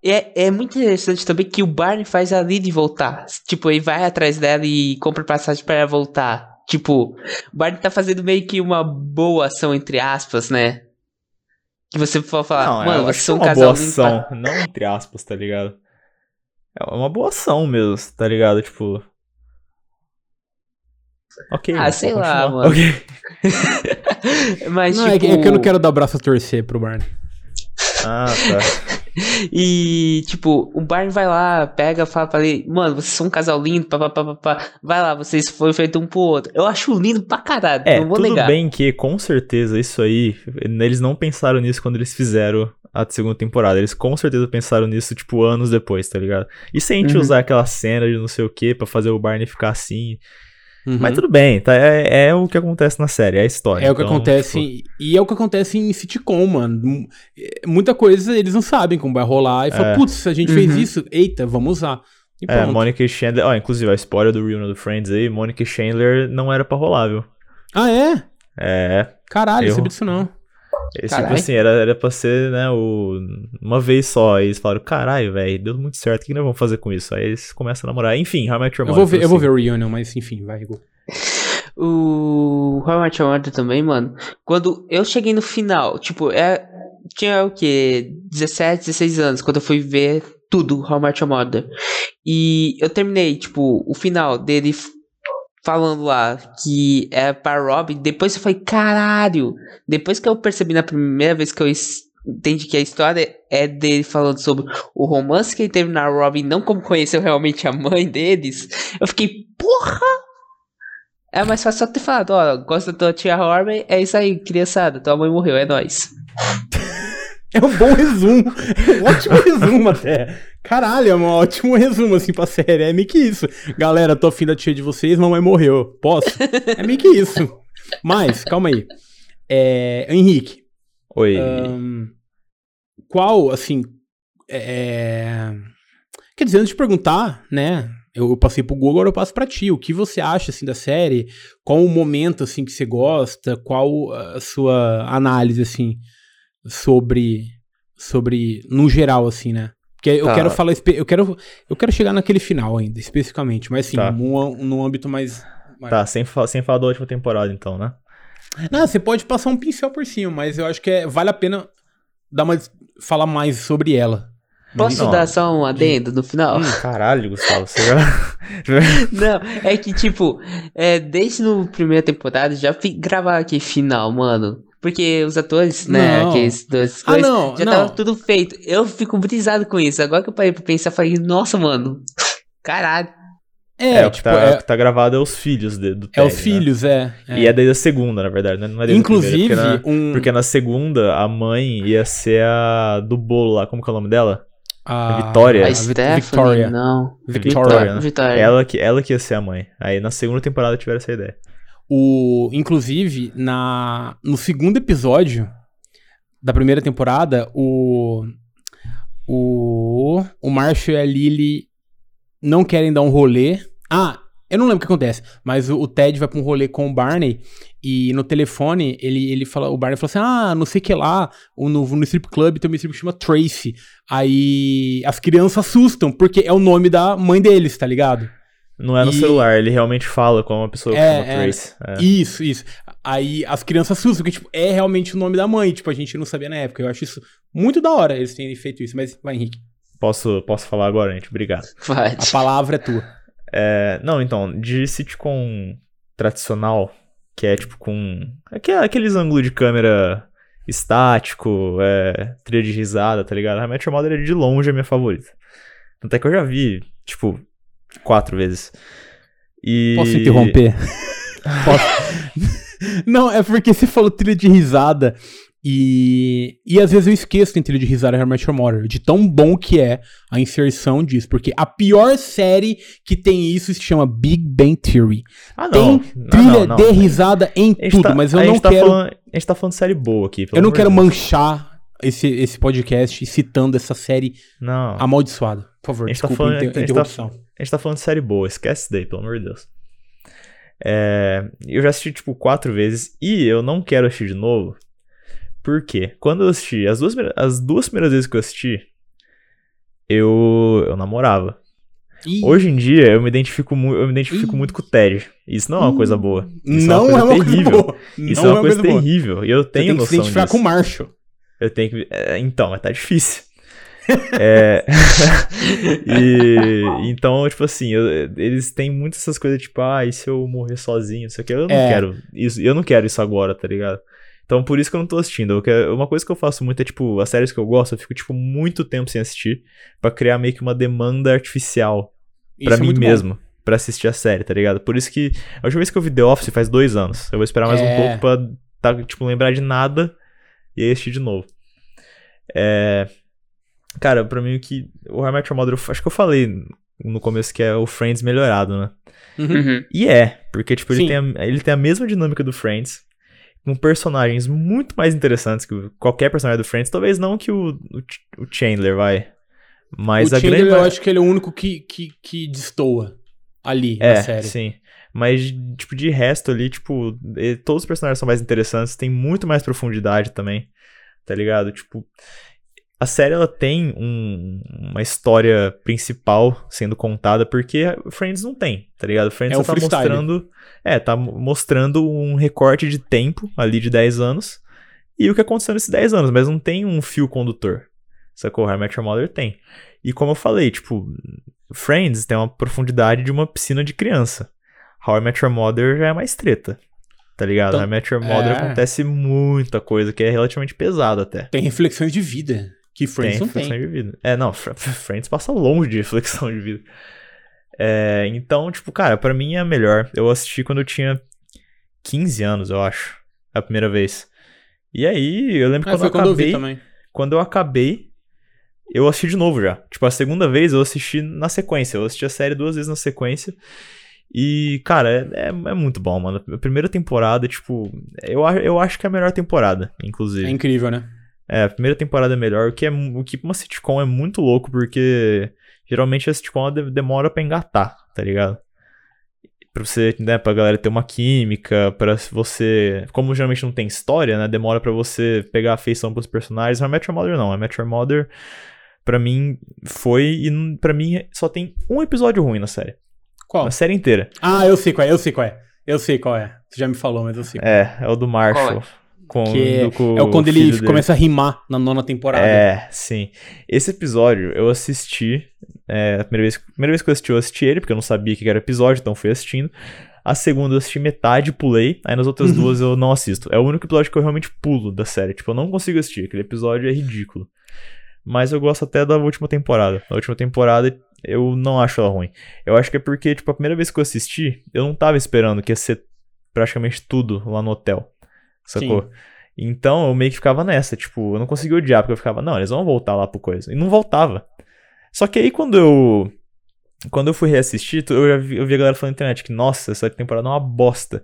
É, é muito interessante também que o Barney faz a Lily voltar. Tipo, ele vai atrás dela e compra passagem para ela voltar. Tipo, o Barney tá fazendo meio que uma boa ação, entre aspas, né? Que você pode falar, Não, mano, vocês são é um uma casal boa lindo pra- ação. Não entre aspas, tá ligado? É uma boa ação mesmo, tá ligado? Tipo. Ok. Ah, mas sei lá, mano. Ok. Mas, não, é, tipo... que, é que eu não quero dar o braço a torcer pro Barney. Ah, tá. E, tipo, o Barney vai lá, pega, fala pra ele, mano, vocês são um casal lindo, papapá, vai lá, vocês foram feitos um pro outro. Eu acho lindo pra caralho, É, não vou tudo negar. bem que, com certeza, isso aí, eles não pensaram nisso quando eles fizeram a segunda temporada. Eles com certeza pensaram nisso, tipo, anos depois, tá ligado? E se a gente Uhum. usar aquela cena de não sei o que pra fazer o Barney ficar assim. Uhum. Mas tudo bem, tá? É, é o que acontece na série, é a história. É o que então, acontece, tipo, e é o que acontece em sitcom, mano. M- é, Muita coisa eles não sabem como vai rolar. E fala, É. putz, a gente fez Uhum. isso, eita, vamos usar. E É, pronto. Monica e Chandler. Ó, inclusive, a spoiler do Reunion do Friends aí, Monica e Chandler não era pra rolar, viu? Ah, é? É. Caralho, eu sabia disso não. Esse, Carai. tipo assim, era, era pra ser, né, o, uma vez só. Aí eles falaram, caralho, velho, deu muito certo, o que nós vamos fazer com isso? Aí eles começam a namorar. Enfim, How I Met Your Eu vou, Mother, ver, eu vou assim. ver o Reunion, mas enfim, vai, Igor. O How I Met Your Mother também, mano. Quando eu cheguei no final, tipo, é, tinha o quê? 17, 16 anos, quando eu fui ver tudo How I Met Your Mother. E eu terminei, tipo, o final dele falando lá que é pra Robin. Depois eu falei, caralho. Depois que eu percebi na primeira vez que eu entendi que a história é dele falando sobre o romance que ele teve na Robin, não como conheceu realmente a mãe deles, eu fiquei, porra! É mais fácil só ter falado, ó, gosta da tua tia Robin, é isso aí, criançada, tua mãe morreu, é nóis. É um bom resumo. É um ótimo resumo até. Caralho, é um ótimo resumo, assim, pra série. É meio que isso. Galera, tô afim da tia de vocês, mamãe morreu. Posso? É meio que isso. Mas, calma aí. É, Henrique, Oi. ahn, qual, assim, é... Quer dizer, antes de perguntar, né, eu passei pro Google, agora eu passo pra ti. O que você acha, assim, da série? Qual o momento, assim, que você gosta? Qual a sua análise, assim, sobre, sobre, no geral, assim, né? Porque eu Tá. quero falar, eu quero, eu quero chegar naquele final ainda, especificamente, mas assim, Tá. num, num âmbito mais... mais- Tá, sem, sem falar da última temporada, então, né? Não, você pode passar um pincel por cima, mas eu acho que é, vale a pena dar uma, falar mais sobre ela. Posso Não. dar só um adendo no final? Caralho, Gustavo, você já. Não, é que, tipo, é, desde no primeira temporada já gravar aqui final, mano. Porque os atores, né, Não. aqueles dois Ah, coisas, não, já não. tava tudo feito. Eu fico brisado com isso. Agora que eu parei pra pensar, eu falei, nossa, mano. Caralho. É, É, o que tipo, tá, é, o que tá gravado é os filhos de- do é Ted, os né? filhos, é. é. E é desde a segunda, na verdade, né? Não é desde a Inclusive, primeira, porque, na, um... porque na segunda a mãe ia ser a do bolo lá, como que é o nome dela? a, Vitória. A É, Stephanie, Victoria. não. Victoria. Vitória, né? Vitória. Ela que, ela que ia ser a mãe. Aí na segunda temporada tiveram essa ideia. O, inclusive, na, no segundo episódio da primeira temporada, o, o, o Marshall e a Lily não querem dar um rolê. Ah, eu não lembro o que acontece, mas o, o Ted vai pra um rolê com o Barney e no telefone ele, ele fala, o Barney fala assim: Ah, não sei o que lá, o, no, no strip club tem uma strip que chama Tracy. Aí as crianças assustam, porque é o nome da mãe deles, tá ligado? Não é no E- celular, ele realmente fala com uma pessoa que É, chama é. Trace. É. Isso, isso. Aí as crianças assustam, porque, tipo, é realmente o nome da mãe. Tipo, a gente não sabia na época. Eu acho isso muito da hora eles terem feito isso. Mas vai, Henrique. Posso, posso falar agora, gente? Obrigado. Pode. A palavra é tua. É, não, então, de sitcom tradicional, que é tipo com. aque- Aqueles ângulos de câmera estático, é, trilha de risada, tá ligado? A Your Mother é de longe a minha favorita. Tanto é que eu já vi, tipo, quatro vezes. E... Posso interromper? Posso? Não, é porque você falou trilha de risada e, e às vezes eu esqueço que tem trilha de risada em I Met Your Mother, de tão bom que é a inserção disso, porque a pior série que tem isso se chama Big Bang Theory. Ah, não. Tem Não, trilha não, de não. risada em tudo, tá- mas eu não tá quero falando- a gente tá falando de série boa aqui. pelo eu não quero de Deus. manchar esse, esse podcast citando essa série Não. amaldiçoada. Por favor, A gente tá desculpa falando- a a inter- gente tá- interrupção. A gente tá falando de série boa, esquece isso daí, pelo amor de Deus. É, eu já assisti, tipo, quatro vezes e eu não quero assistir de novo. Por quê? Quando eu assisti, as duas, primeiras- as duas primeiras vezes que eu assisti, eu, eu namorava. Ih, Hoje em dia, eu me identifico, mu eu me identifico Ih. muito com o Ted. Isso não é uma coisa boa. Isso não é uma coisa coisa terrível. boa. Isso não é uma coisa boa. terrível. E eu Você tenho tem que se identificar disso. com o Marshall. Eu tenho que. é, então, mas tá difícil. É, e então, tipo assim, eu- eles têm muitas essas coisas, tipo, ah, e se eu morrer sozinho, isso aqui, eu não É. quero isso, eu não quero isso agora, tá ligado? Então, por isso que eu não tô assistindo. Eu quero- uma coisa que eu faço muito é, tipo, as séries que eu gosto, eu fico, tipo, muito tempo sem assistir, pra criar meio que uma demanda artificial pra Isso é mim muito bom. mesmo, pra assistir a série, tá ligado? Por isso que, a última vez que eu vi The Office faz dois anos, eu vou esperar mais É. um pouco pra, tá, tipo, lembrar de nada e aí assistir de novo. É... Cara, pra mim o que. O How I Met Your Mother, eu acho que eu falei no começo que é o Friends melhorado, né? Uhum. Uhum. E é, porque, tipo, ele Sim. tem, a, ele tem a mesma dinâmica do Friends, com personagens muito mais interessantes que o- qualquer personagem do Friends. Talvez não que o, o, o Chandler, vai. Mas o a Chandler, grande. eu acho que ele é o único que, que, que destoa ali É, na série. sim. Mas, tipo, de resto ali, tipo, e- todos os personagens são mais interessantes, tem muito mais profundidade também, tá ligado? Tipo, a série ela tem um- uma história principal sendo contada, porque Friends não tem, tá ligado? Friends É um tá freestyle. mostrando. É, tá mo- mostrando um recorte de tempo ali de 10 anos e o que aconteceu nesses 10 anos, mas não tem um fio condutor. Sacou? How I Met Your Mother tem. E como eu falei, tipo, Friends tem uma profundidade de uma piscina de criança. How I Met Your Mother já é mais treta. Tá ligado? Então, How I Met Your Mother é. acontece muita coisa que é relativamente pesada até. Tem reflexões de vida que Friends não reflexão tem. de vida. É, não, Fr- Friends passa longe de reflexão de vida. É, então, tipo, cara, pra mim é a melhor. Eu assisti quando eu tinha 15 anos, eu acho. A primeira vez. E aí, eu lembro Ah, quando foi eu quando eu vi acabei. também. Quando eu acabei, eu assisti de novo já. Tipo, a segunda vez eu assisti na sequência. Eu assisti a série duas vezes na sequência. E, cara, é, é, é muito bom, mano. A primeira temporada, tipo, eu, eu acho que é a melhor temporada, inclusive. É incrível, né? É, a primeira temporada é melhor, o que, é, o que pra uma sitcom é muito louco, porque geralmente a sitcom demora pra engatar, tá ligado? Pra você, né, pra galera ter uma química, pra você... Como geralmente não tem história, né, demora pra você pegar afeição pros personagens. Mas Your Mother não, a Met Your Mother, pra mim, foi... E pra mim só tem um episódio ruim na série. Qual? Na série inteira. Ah, eu sei qual é, eu sei qual é. Eu sei qual é. Você já me falou, mas eu sei. É, é o do Marshall. Com, Que é, com é o quando ele dele. começa a rimar na nona temporada. É, sim. Esse episódio eu assisti. é, a primeira vez, primeira vez que eu assisti, eu assisti ele, porque eu não sabia que era episódio, então fui assistindo. A segunda eu assisti metade, pulei. Aí nas outras Uhum. duas eu não assisto. É o único episódio que eu realmente pulo da série. Tipo, eu não consigo assistir. Aquele episódio é ridículo. Mas eu gosto até da última temporada. A última temporada eu não acho ela ruim. Eu acho que é porque, tipo, a primeira vez que eu assisti, eu não tava esperando que ia ser praticamente tudo lá no hotel. Sacou? Sim. Então eu meio que ficava nessa, tipo, eu não conseguia odiar, porque eu ficava, não, eles vão voltar lá pro coisa. E não voltava. Só que aí quando eu. Quando eu fui reassistir, eu já vi, eu vi a galera falando na internet que, nossa, essa temporada é uma bosta.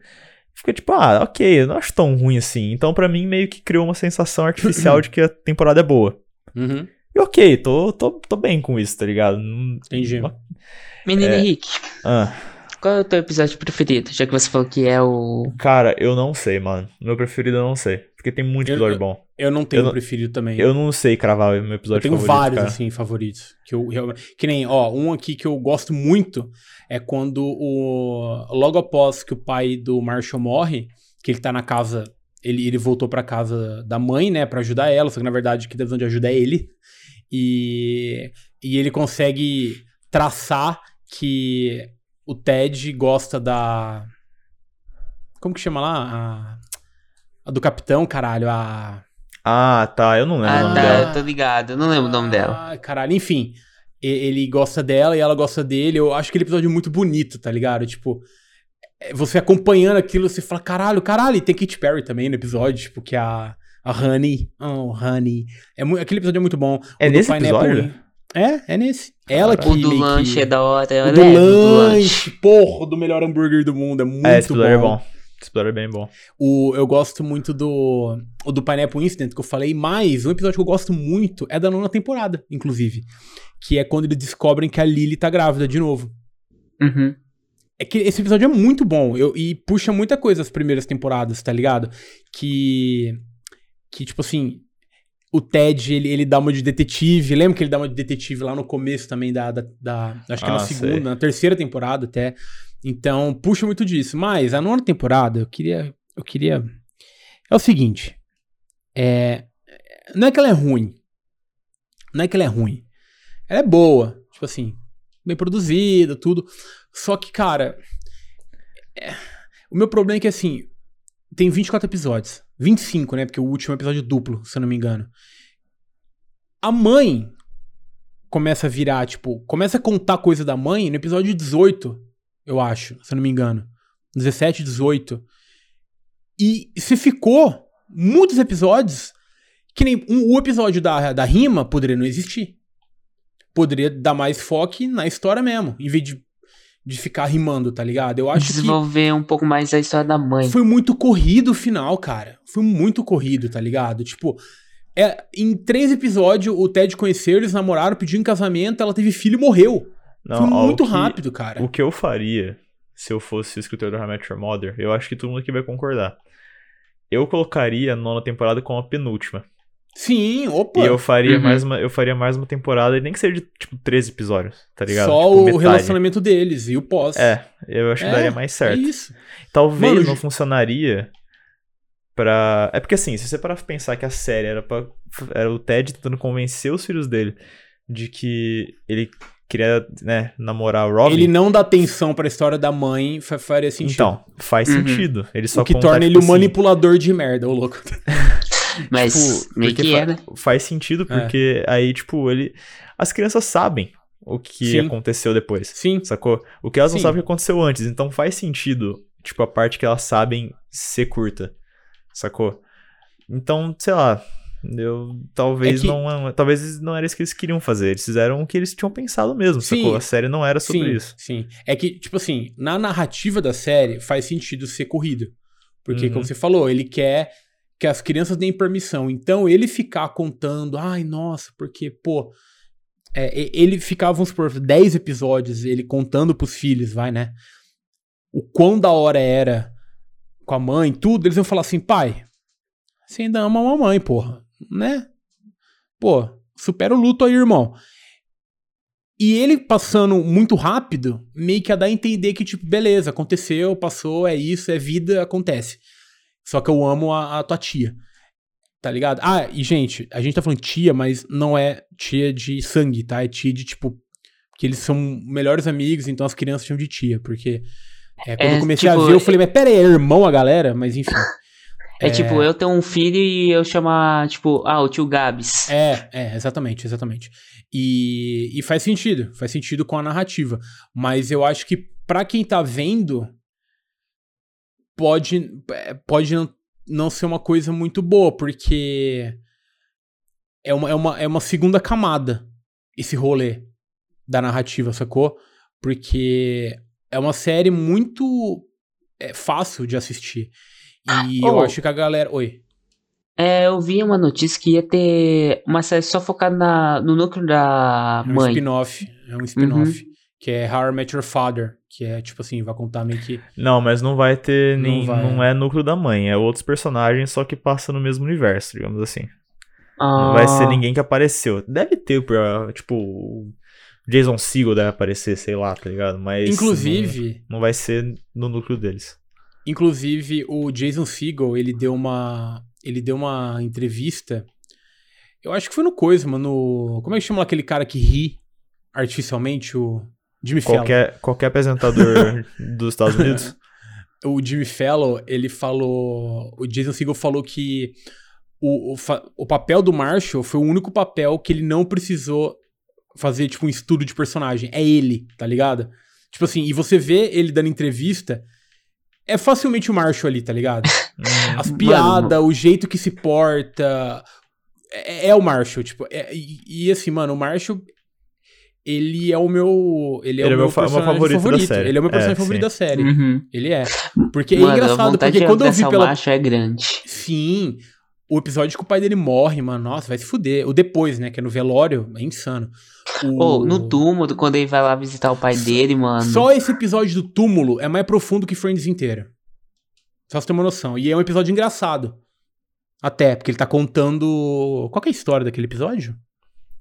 Fica tipo, ah, ok, eu não acho tão ruim assim. Então pra mim meio que criou uma sensação artificial de que a temporada é boa. Uhum, E ok, tô, tô, tô bem com isso, tá ligado? Não- entendi. Menino É. Henrique, Ah, qual é o teu episódio preferido? Já que você falou que é o. cara, eu não sei, mano. Meu preferido eu não sei. Porque tem muito Eu- episódio eu- bom. Eu não tenho Eu não- preferido também. Eu não sei cravar o meu episódio Eu tenho favorito, vários, cara. assim, favoritos. Que eu realmente. Que nem, ó, um aqui que eu gosto muito é quando o. Logo após que o pai do Marshall morre, que ele tá na casa. Ele, ele voltou pra casa da mãe, né, pra ajudar ela, só que na verdade quem tá precisando de ajuda é ele. E E ele consegue traçar que o Ted gosta da. Como que chama lá? A, a do capitão, caralho. A. Ah, tá. Eu não lembro o Ah, nome tá, dela. eu tô ligado. Eu não lembro o nome dela. Ah, caralho, enfim. Ele gosta dela e ela gosta dele. Eu acho aquele episódio muito bonito, tá ligado? Tipo, é, você acompanhando aquilo, você fala, caralho, caralho. E tem Katy Perry também no episódio, tipo, que a, a Honey. Oh, Honey. É aquele episódio é muito bom. É O do nesse episódio? Inn. É, é nesse. Ela que O do lanche que... é da hora. Eu O do do lanche, porra, do melhor hambúrguer do mundo. É muito É, esse episódio é bom. bom. Esse episódio é bem bom. O, eu gosto muito do, o do Pineapple Incident, que eu falei, mas um episódio que eu gosto muito é da nona temporada, inclusive. Que é quando eles descobrem que a Lily tá grávida de novo. Uhum. É que esse episódio é muito bom eu, e puxa muita coisa as primeiras temporadas, tá ligado? Que. Que, tipo assim. O Ted, ele, ele dá uma de detetive. Lembra que ele dá uma de detetive lá no começo também da. da, da- acho que é na Ah, segunda, sei. na terceira temporada até. Então, puxa muito disso. Mas a nona temporada, eu queria. Eu queria. É o seguinte. É. Não é que ela é ruim. Não é que ela é ruim. Ela é boa. Tipo assim, bem produzida, tudo. Só que, cara. é, O meu problema é que, assim, tem 24 episódios. 25, né? Porque o último é episódio duplo, se eu não me engano. A mãe começa a virar, tipo, começa a contar coisa da mãe no episódio 18, eu acho, se eu não me engano. 17, 18. E se ficou muitos episódios que nem um- o episódio da, da rima poderia não existir. Poderia dar mais foco na história mesmo, em vez de, de ficar rimando, tá ligado? Eu acho que Desenvolver um pouco mais a história da mãe. foi muito corrido o final, cara. Foi muito corrido, tá ligado? Tipo, é, em três episódios, o Ted conheceu, eles namoraram, pediu em casamento, ela teve filho e morreu. Não, Foi ó, muito que- rápido, cara. O que eu faria se eu fosse o escritor do How I Met Your Mother, eu acho que todo mundo aqui vai concordar. Eu colocaria a nona temporada como a penúltima. Sim, opa. E eu faria, Uhum. mais uma, eu faria mais uma temporada, e nem que seja de, tipo, 13 episódios, tá ligado? Só Tipo, o metade. relacionamento deles e o pós. É, eu acho que É, daria mais É certo. isso. Talvez Mano, não ju- funcionaria pra. É porque assim, se você parar pra pensar que a série era pra. Era o Ted tentando convencer os filhos dele de que ele queria, né, namorar a Robin. Ele não dá atenção pra história da mãe, fa- faria sentido. Então, faz Uhum. sentido. Ele só o que conta, torna tipo ele um assim, manipulador de merda, ô louco. Mas tipo, meio porque que é, né? Faz sentido porque aí, tipo, ele. As crianças sabem o que Sim. aconteceu depois. Sim. Sacou? O que elas não Sim. sabem o que aconteceu antes. Então faz sentido, tipo, a parte que elas sabem ser curta. Sacou? Então, sei lá. Eu talvez É que- não. Talvez não era isso que eles queriam fazer. Eles fizeram o que eles tinham pensado mesmo, Sim. sacou? A série não era sobre sim, isso. Sim. É que, tipo assim, na narrativa da série faz sentido ser corrido. Porque, Uhum. como você falou, ele quer que as crianças deem permissão. Então, ele ficar contando, ai, nossa, porque, pô. é, ele ficava, vamos supor, 10 episódios, ele contando pros filhos, vai, né? O quão da hora era com a mãe, tudo, eles iam falar assim, pai, você ainda ama a mamãe, porra, né? Pô, supera o luto aí, irmão. E ele passando muito rápido, meio que a dar a entender que, tipo, beleza, aconteceu, passou, é isso, é vida, acontece. Só que eu amo a, a tua tia. Tá ligado? Ah, e gente, a gente tá falando tia, mas não é tia de sangue, tá? É tia de, tipo, que eles são melhores amigos, então as crianças chamam de tia, porque é, quando É, eu comecei tipo, a ver, eu falei, mas pera aí, é irmão a galera? Mas enfim. É, tipo, eu tenho um filho e eu chamar, tipo, ah, o tio Gabs. É, é, exatamente, exatamente. E, e faz sentido, faz sentido com a narrativa. Mas eu acho que pra quem tá vendo, pode, é, pode não, não ser uma coisa muito boa, porque é uma, é, uma, é uma segunda camada esse rolê da narrativa, sacou? Porque é uma série muito é, fácil de assistir. E eu Oh. acho que a galera. Oi. É, eu vi uma notícia que ia ter uma série só focada na, no núcleo da É um mãe. spin-off. É um spin-off. Que é How I Met Your Father. Que é, tipo assim, vai contar meio que. Não, mas não vai ter Não nem. vai. Não é núcleo da mãe, é outros personagens, só que passa no mesmo universo, digamos assim. Ah, Não vai ser ninguém que apareceu. Deve ter, pra, tipo, o Jason Segel deve aparecer, sei lá, tá ligado? Mas. Inclusive, Não, não vai ser no núcleo deles. inclusive, o Jason Segel, ele deu uma. Ele deu uma entrevista. Eu acho que foi no Coisa, mano. no- Como é que chama aquele cara que ri artificialmente, o Jimmy Fallon. Qualquer, qualquer apresentador dos Estados Unidos. O Jimmy Fallon, ele falou. O Jason Segel falou que o, o, o papel do Marshall foi o único papel que ele não precisou fazer, tipo, um estudo de personagem. É ele, tá ligado? Tipo assim, e você vê ele dando entrevista, é facilmente o Marshall ali, tá ligado? As piadas, o jeito que se porta. É, é o Marshall, tipo. é- e, e assim, mano, o Marshall. Ele é o meu. Ele é Ele o é meu, meu meu personagem favorito da favorito. série. Ele é o meu personagem É, favorito sim. da série. Uhum. Ele é. Porque é Mano, a engraçado, porque quando eu vi o pela. macho é grande. Sim. O episódio que o pai dele morre, mano. Nossa, vai se fuder. O depois, né? Que é no velório. É insano. O... Ou no túmulo, quando ele vai lá visitar o pai dele, mano. Só esse episódio do túmulo é mais profundo que Friends inteira. Só pra você ter uma noção. E é um episódio engraçado. Até, porque ele tá contando. Qual que é a história daquele episódio?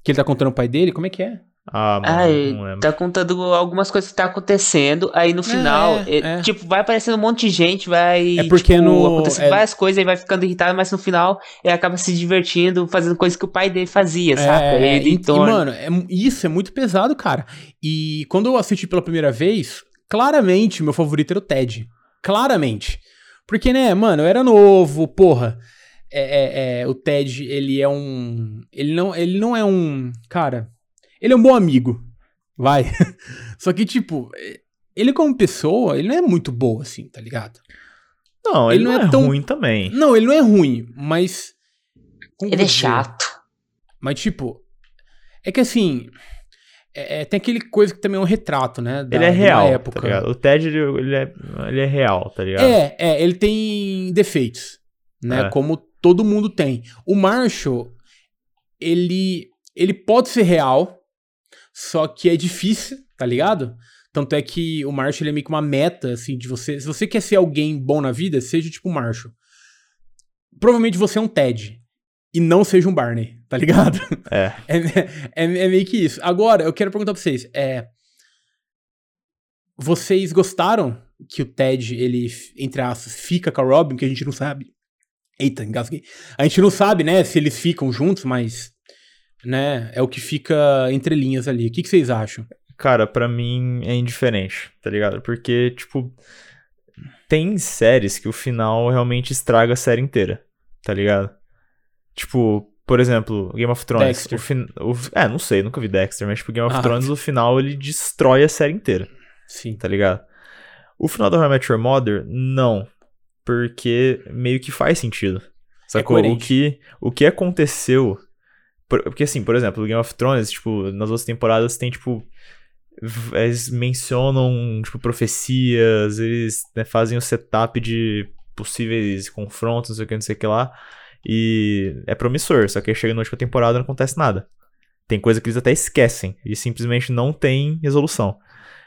Que ele tá contando o pai dele? Como é que é? Ah, mano, ele não lembro. tá contando algumas coisas que tá acontecendo, aí no final, é, ele- é. tipo, vai aparecendo um monte de gente, vai, É porque tipo, no- acontecendo é- várias coisas, ele vai ficando irritado, mas no final ele acaba se divertindo, fazendo coisas que o pai dele fazia, sabe? É, ele e, e, torna- mano, é isso é muito pesado, cara. E quando eu assisti pela primeira vez, claramente meu favorito era o Ted. Claramente. Porque, né, mano, eu era novo, porra. É, é, é, o Ted, ele é um. Ele não, ele não é um. Cara, ele é um bom amigo. Vai. Só que, tipo, ele como pessoa, ele não é muito boa, assim, tá ligado? Não, ele, ele não não é, é tão- ruim também. Não, ele não é ruim, mas. como ele é chato. Mas, tipo, é que assim. é- é, tem aquele coisa que também é um retrato, né? da- ele é real, época. tá ligado? O Ted, ele, ele é, ele é real, tá ligado? É, é, ele tem defeitos, né? É. Como todo mundo tem. O Marshall, ele, ele pode ser real, só que é difícil, tá ligado? Tanto é que o Marshall ele é meio que uma meta, assim, de você. Se você quer ser alguém bom na vida, seja tipo o Marshall. Provavelmente você é um Ted. E não seja um Barney, tá ligado? É. É, é, é meio que isso. Agora, eu quero perguntar pra vocês. É, vocês gostaram que o Ted, ele, entre aspas, fica com a Robin, que a gente não sabe. Eita, engasguei. A gente não sabe, né, se eles ficam juntos, mas. Né, é o que fica entre linhas ali. O que, que vocês acham? Cara, pra mim é indiferente, tá ligado? Porque, tipo, tem séries que o final realmente estraga a série inteira, tá ligado? Tipo, por exemplo, Game of Thrones. Dexter. O fin... o... É, não sei, nunca vi Dexter, mas tipo, Game of Ah. Thrones, o final ele destrói a série inteira, Sim. tá ligado? O final da How I Met Your Mother, não. Porque meio que faz sentido. Sacou? o, coerente. que, o que aconteceu. Por- Porque assim, por exemplo, Game of Thrones, tipo, nas outras temporadas tem, tipo. Eles mencionam, tipo, profecias, eles né, fazem o setup de possíveis confrontos, não sei o que, não sei o que lá. E é promissor, só que aí chega na última temporada e não acontece nada. Tem coisa que eles até esquecem e simplesmente não tem resolução.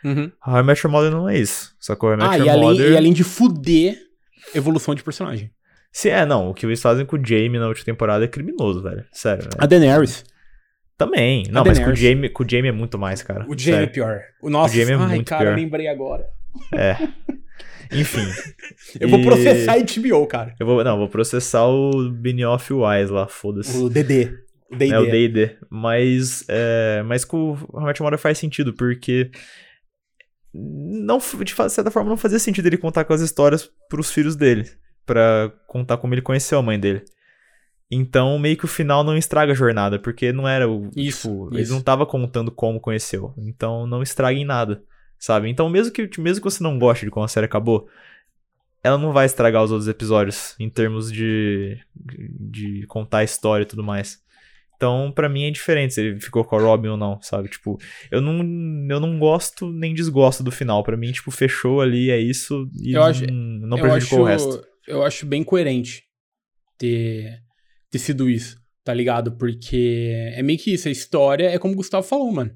Uhum. How I Met Your Mother não é isso. Sacou? How I Met Ah, Your e além, Mother... e além de fuder evolução de personagem. Se é, não, o que eles fazem com o Jamie na última temporada é criminoso, velho. Sério, velho. A Daenerys. Também. Não, mas com o. Jamie, com o Jamie é muito mais, cara. O Jaime é pior. O nosso. O Jaime é Ai, muito cara, pior. eu lembrei agora. É. Enfim. Eu vou E- processar a HBO, cara. Eu vou, não, vou processar o Benioff Wise lá, foda-se. O DD. O D&D. É o D&D. Mas, é, mas com o Your Mother faz sentido, porque não, de certa forma não fazia sentido ele contar com as histórias pros filhos dele, Pra contar como ele conheceu a mãe dele. Então, meio que o final não estraga a jornada, porque não era o. Isso, tipo, Ele isso. não tava contando como conheceu. Então, não estraga em nada, sabe? Então, mesmo que, mesmo que você não goste de como a série acabou, ela não vai estragar os outros episódios em termos de, de contar a história e tudo mais. Então, pra mim é indiferente se ele ficou com a Robin ou não, sabe? Tipo, eu não, eu não gosto nem desgosto do final. Pra mim, tipo, fechou ali, é isso e Eu acho- não, não prejudicou acho, o resto. Eu acho bem coerente ter, ter sido isso, tá ligado? Porque é meio que isso, a história é como o Gustavo falou, mano.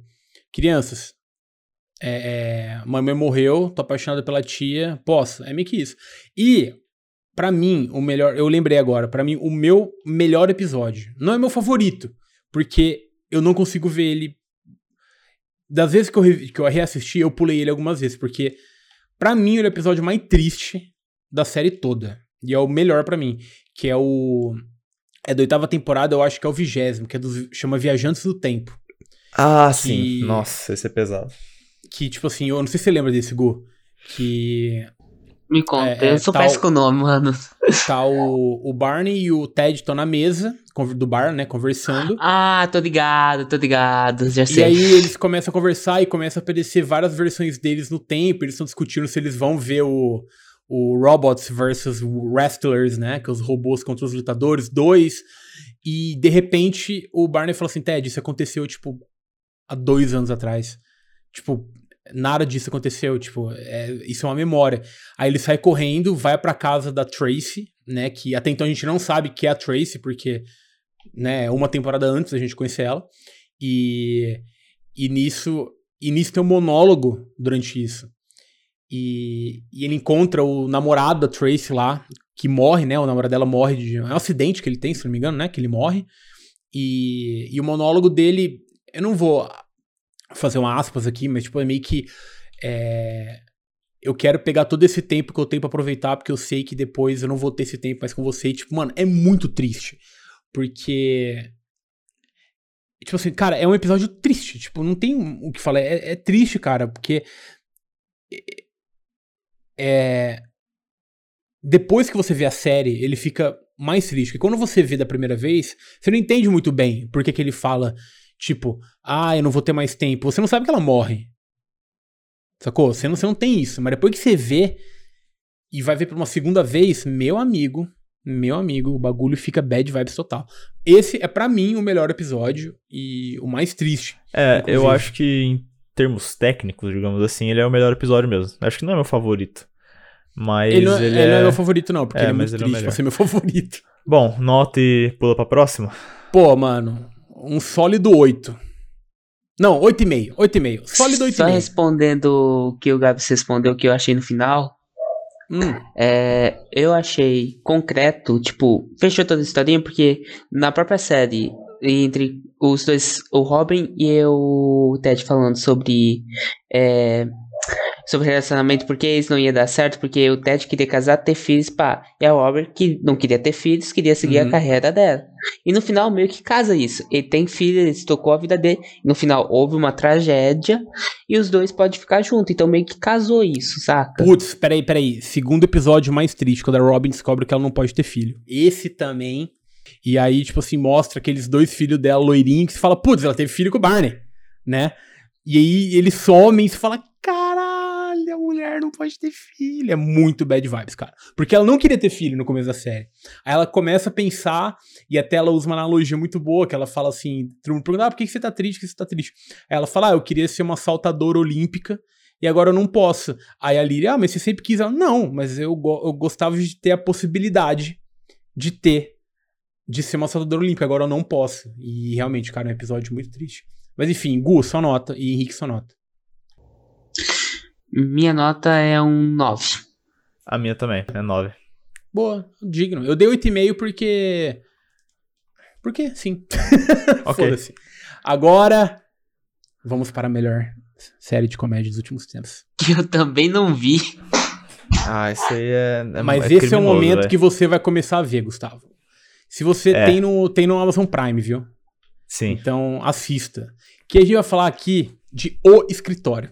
Crianças, é, é, mamãe morreu, tô apaixonado pela tia, posso, é meio que isso. E, pra mim, o melhor, eu lembrei agora, pra mim, o meu melhor episódio, não é meu favorito, porque eu não consigo ver ele. Das vezes que eu, que eu reassisti, eu pulei ele algumas vezes, porque Pra mim, ele é o episódio mais triste da série toda. E é o melhor pra mim. Que é o. É da oitava temporada, eu acho que é o vigésimo, que é do, chama Viajantes do Tempo. Ah, Que- sim. Nossa, esse é pesado. Que, tipo assim, eu não sei se você lembra desse, Gu. Que Me conta, É, é, eu sou tal- péssimo com o nome, mano. tá o, o Barney e o Ted estão na mesa do bar, né, conversando. Ah, tô ligado, tô ligado, já E sei. aí eles começam a conversar e começam a aparecer várias versões deles no tempo. Eles estão discutindo se eles vão ver o, o Robots versus Wrestlers, né? Que é os robôs contra os lutadores, dois. E de repente o Barney fala assim: Ted, isso aconteceu, tipo, há dois anos atrás. Tipo, nada disso aconteceu. Tipo, é- isso é uma memória. Aí ele sai correndo, vai pra casa da Tracy, né? Que até então a gente não sabe que é a Tracy, porque, né, uma temporada antes a gente conhecer ela. E, e nisso e nisso tem um monólogo durante isso. E, e ele encontra o namorado da Tracy lá, que morre, né? O namorado dela morre de. É um acidente que ele tem, se não me engano, né? Que ele morre. E, e o monólogo dele. Eu não vou fazer uma aspas aqui, mas tipo, é meio que. é, eu quero pegar todo esse tempo que eu tenho pra aproveitar, porque eu sei que depois eu não vou ter esse tempo mais com você. E, tipo, mano, é muito triste. Porque. Tipo assim, cara, é um episódio triste. Tipo, não tem o que falar. É, é triste, cara, porque. É. Depois que você vê a série, ele fica mais triste. Porque quando você vê da primeira vez, você não entende muito bem por que, que ele fala, tipo, ah, eu não vou ter mais tempo. Você não sabe que ela morre. Sacou? Você não, você não tem isso. Mas depois que você vê e vai ver por uma segunda vez, meu amigo, meu amigo, o bagulho fica bad vibes total. Esse é pra mim o melhor episódio e o mais triste. É, eu Inclusive. acho que termos técnicos, digamos assim, ele é o melhor episódio mesmo. Acho que não é meu favorito. Mas Ele não, ele, ele é... não é meu favorito, não, porque É, ele é mas muito ele é o triste pra melhor. ser meu favorito. Bom, nota e pula pra próxima. Pô, mano, um sólido 8. Não, 8,5. 8,5. Sólido Só 8,5. respondendo o que o Gabs respondeu, que eu achei no final. Hum, É, eu achei concreto, tipo, fechou toda a historinha, porque na própria série, entre os dois, o Robin e o Ted falando sobre. é, sobre relacionamento, porque isso não ia dar certo, porque o Ted queria casar, ter filhos, pá. E a Robin, que não queria ter filhos, queria seguir Uhum. a carreira dela. E no final, meio que casa isso. Ele tem filho, ele se tocou a vida dele. No final, houve uma tragédia. E os dois podem ficar juntos. Então, meio que casou isso, saca? Putz, peraí, peraí. Segundo episódio mais triste, quando a Robin descobre que ela não pode ter filho. Esse também. E aí, tipo assim, mostra aqueles dois filhos dela loirinhos que fala, putz, ela teve filho com o Barney, né? E aí eles somem e você fala, caralho, a mulher não pode ter filho. É muito bad vibes, cara. Porque ela não queria ter filho no começo da série. Aí ela começa a pensar, e até ela usa uma analogia muito boa, que ela fala assim, todo mundo pergunta, ah, por que você tá triste, por que você tá triste? Aí ela fala, ah, eu queria ser uma saltadora olímpica, e agora eu não posso. Aí a Lily, ah, mas você sempre quis. Ela, não, mas eu, go- eu gostava de ter a possibilidade de ter, de ser uma saltadora olímpica, agora eu não posso. E realmente, cara, é um episódio muito triste. Mas enfim, Gu, sua nota, e Henrique, sua nota. Minha nota é um 9. A minha também, é 9. Boa, digno. Eu dei 8,5 porque. Porque sim. Ok. Foda-se. Agora, vamos para a melhor série de comédia dos últimos tempos. Que eu também não vi. Ah, isso aí é. é Mas é esse é o momento velho. que você vai começar a ver, Gustavo. Se você É. tem, no, tem no Amazon Prime, viu? Sim. Então assista. Que a gente vai falar aqui de O Escritório.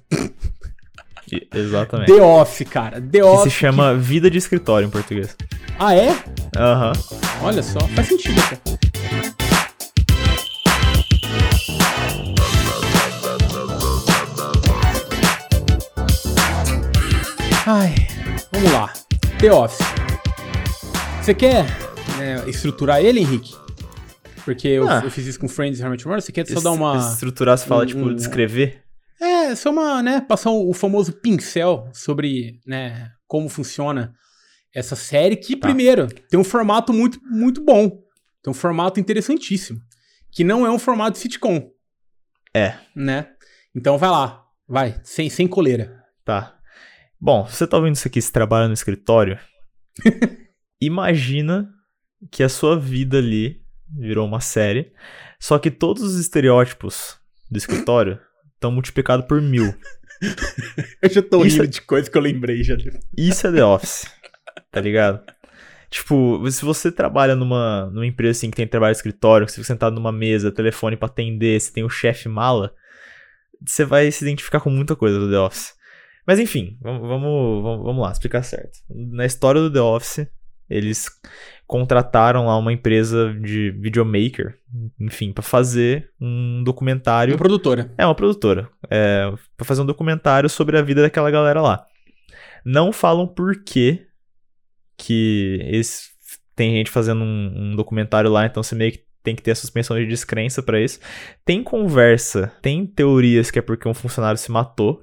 Exatamente. The Office, cara. The Que Office. se chama Vida de Escritório em português. Ah, é? Aham. Olha só, faz sentido até. Ai, vamos lá. The Office. Você quer né, estruturar ele, Henrique? Porque eu, Ah. eu fiz isso com Friends e Your Mother. Você quer só Es- dar uma... Estruturar, você fala, um- tipo, descrever. É, só uma, né, passar o, o famoso pincel sobre, né, como funciona essa série, que, Tá. primeiro, tem um formato muito, muito bom. Tem um formato interessantíssimo. Que não é um formato sitcom. É. Né? Então vai lá. Vai, sem, sem coleira. Tá. Bom, você tá ouvindo isso aqui, você trabalha no escritório. Imagina que a sua vida ali virou uma série, só que todos os estereótipos do escritório estão multiplicados por mil. Eu já tô Isso rindo é- de coisa que eu lembrei já. Isso é The Office, tá ligado? Tipo, se você trabalha numa, numa empresa assim que tem trabalho de escritório, que você fica sentado numa mesa, telefone pra atender, você tem o chefe mala, você vai se identificar com muita coisa do The Office. Mas enfim, vamos, vamos, vamos lá, explicar certo. Na história do The Office, eles contrataram lá uma empresa de videomaker, enfim, pra fazer um documentário. Uma produtora. É, uma produtora. É, pra fazer um documentário sobre a vida daquela galera lá. Não falam por que que esse, tem gente fazendo um, um documentário lá, então você meio que tem que ter a suspensão de descrença pra isso. Tem conversa, tem teorias que é porque um funcionário se matou.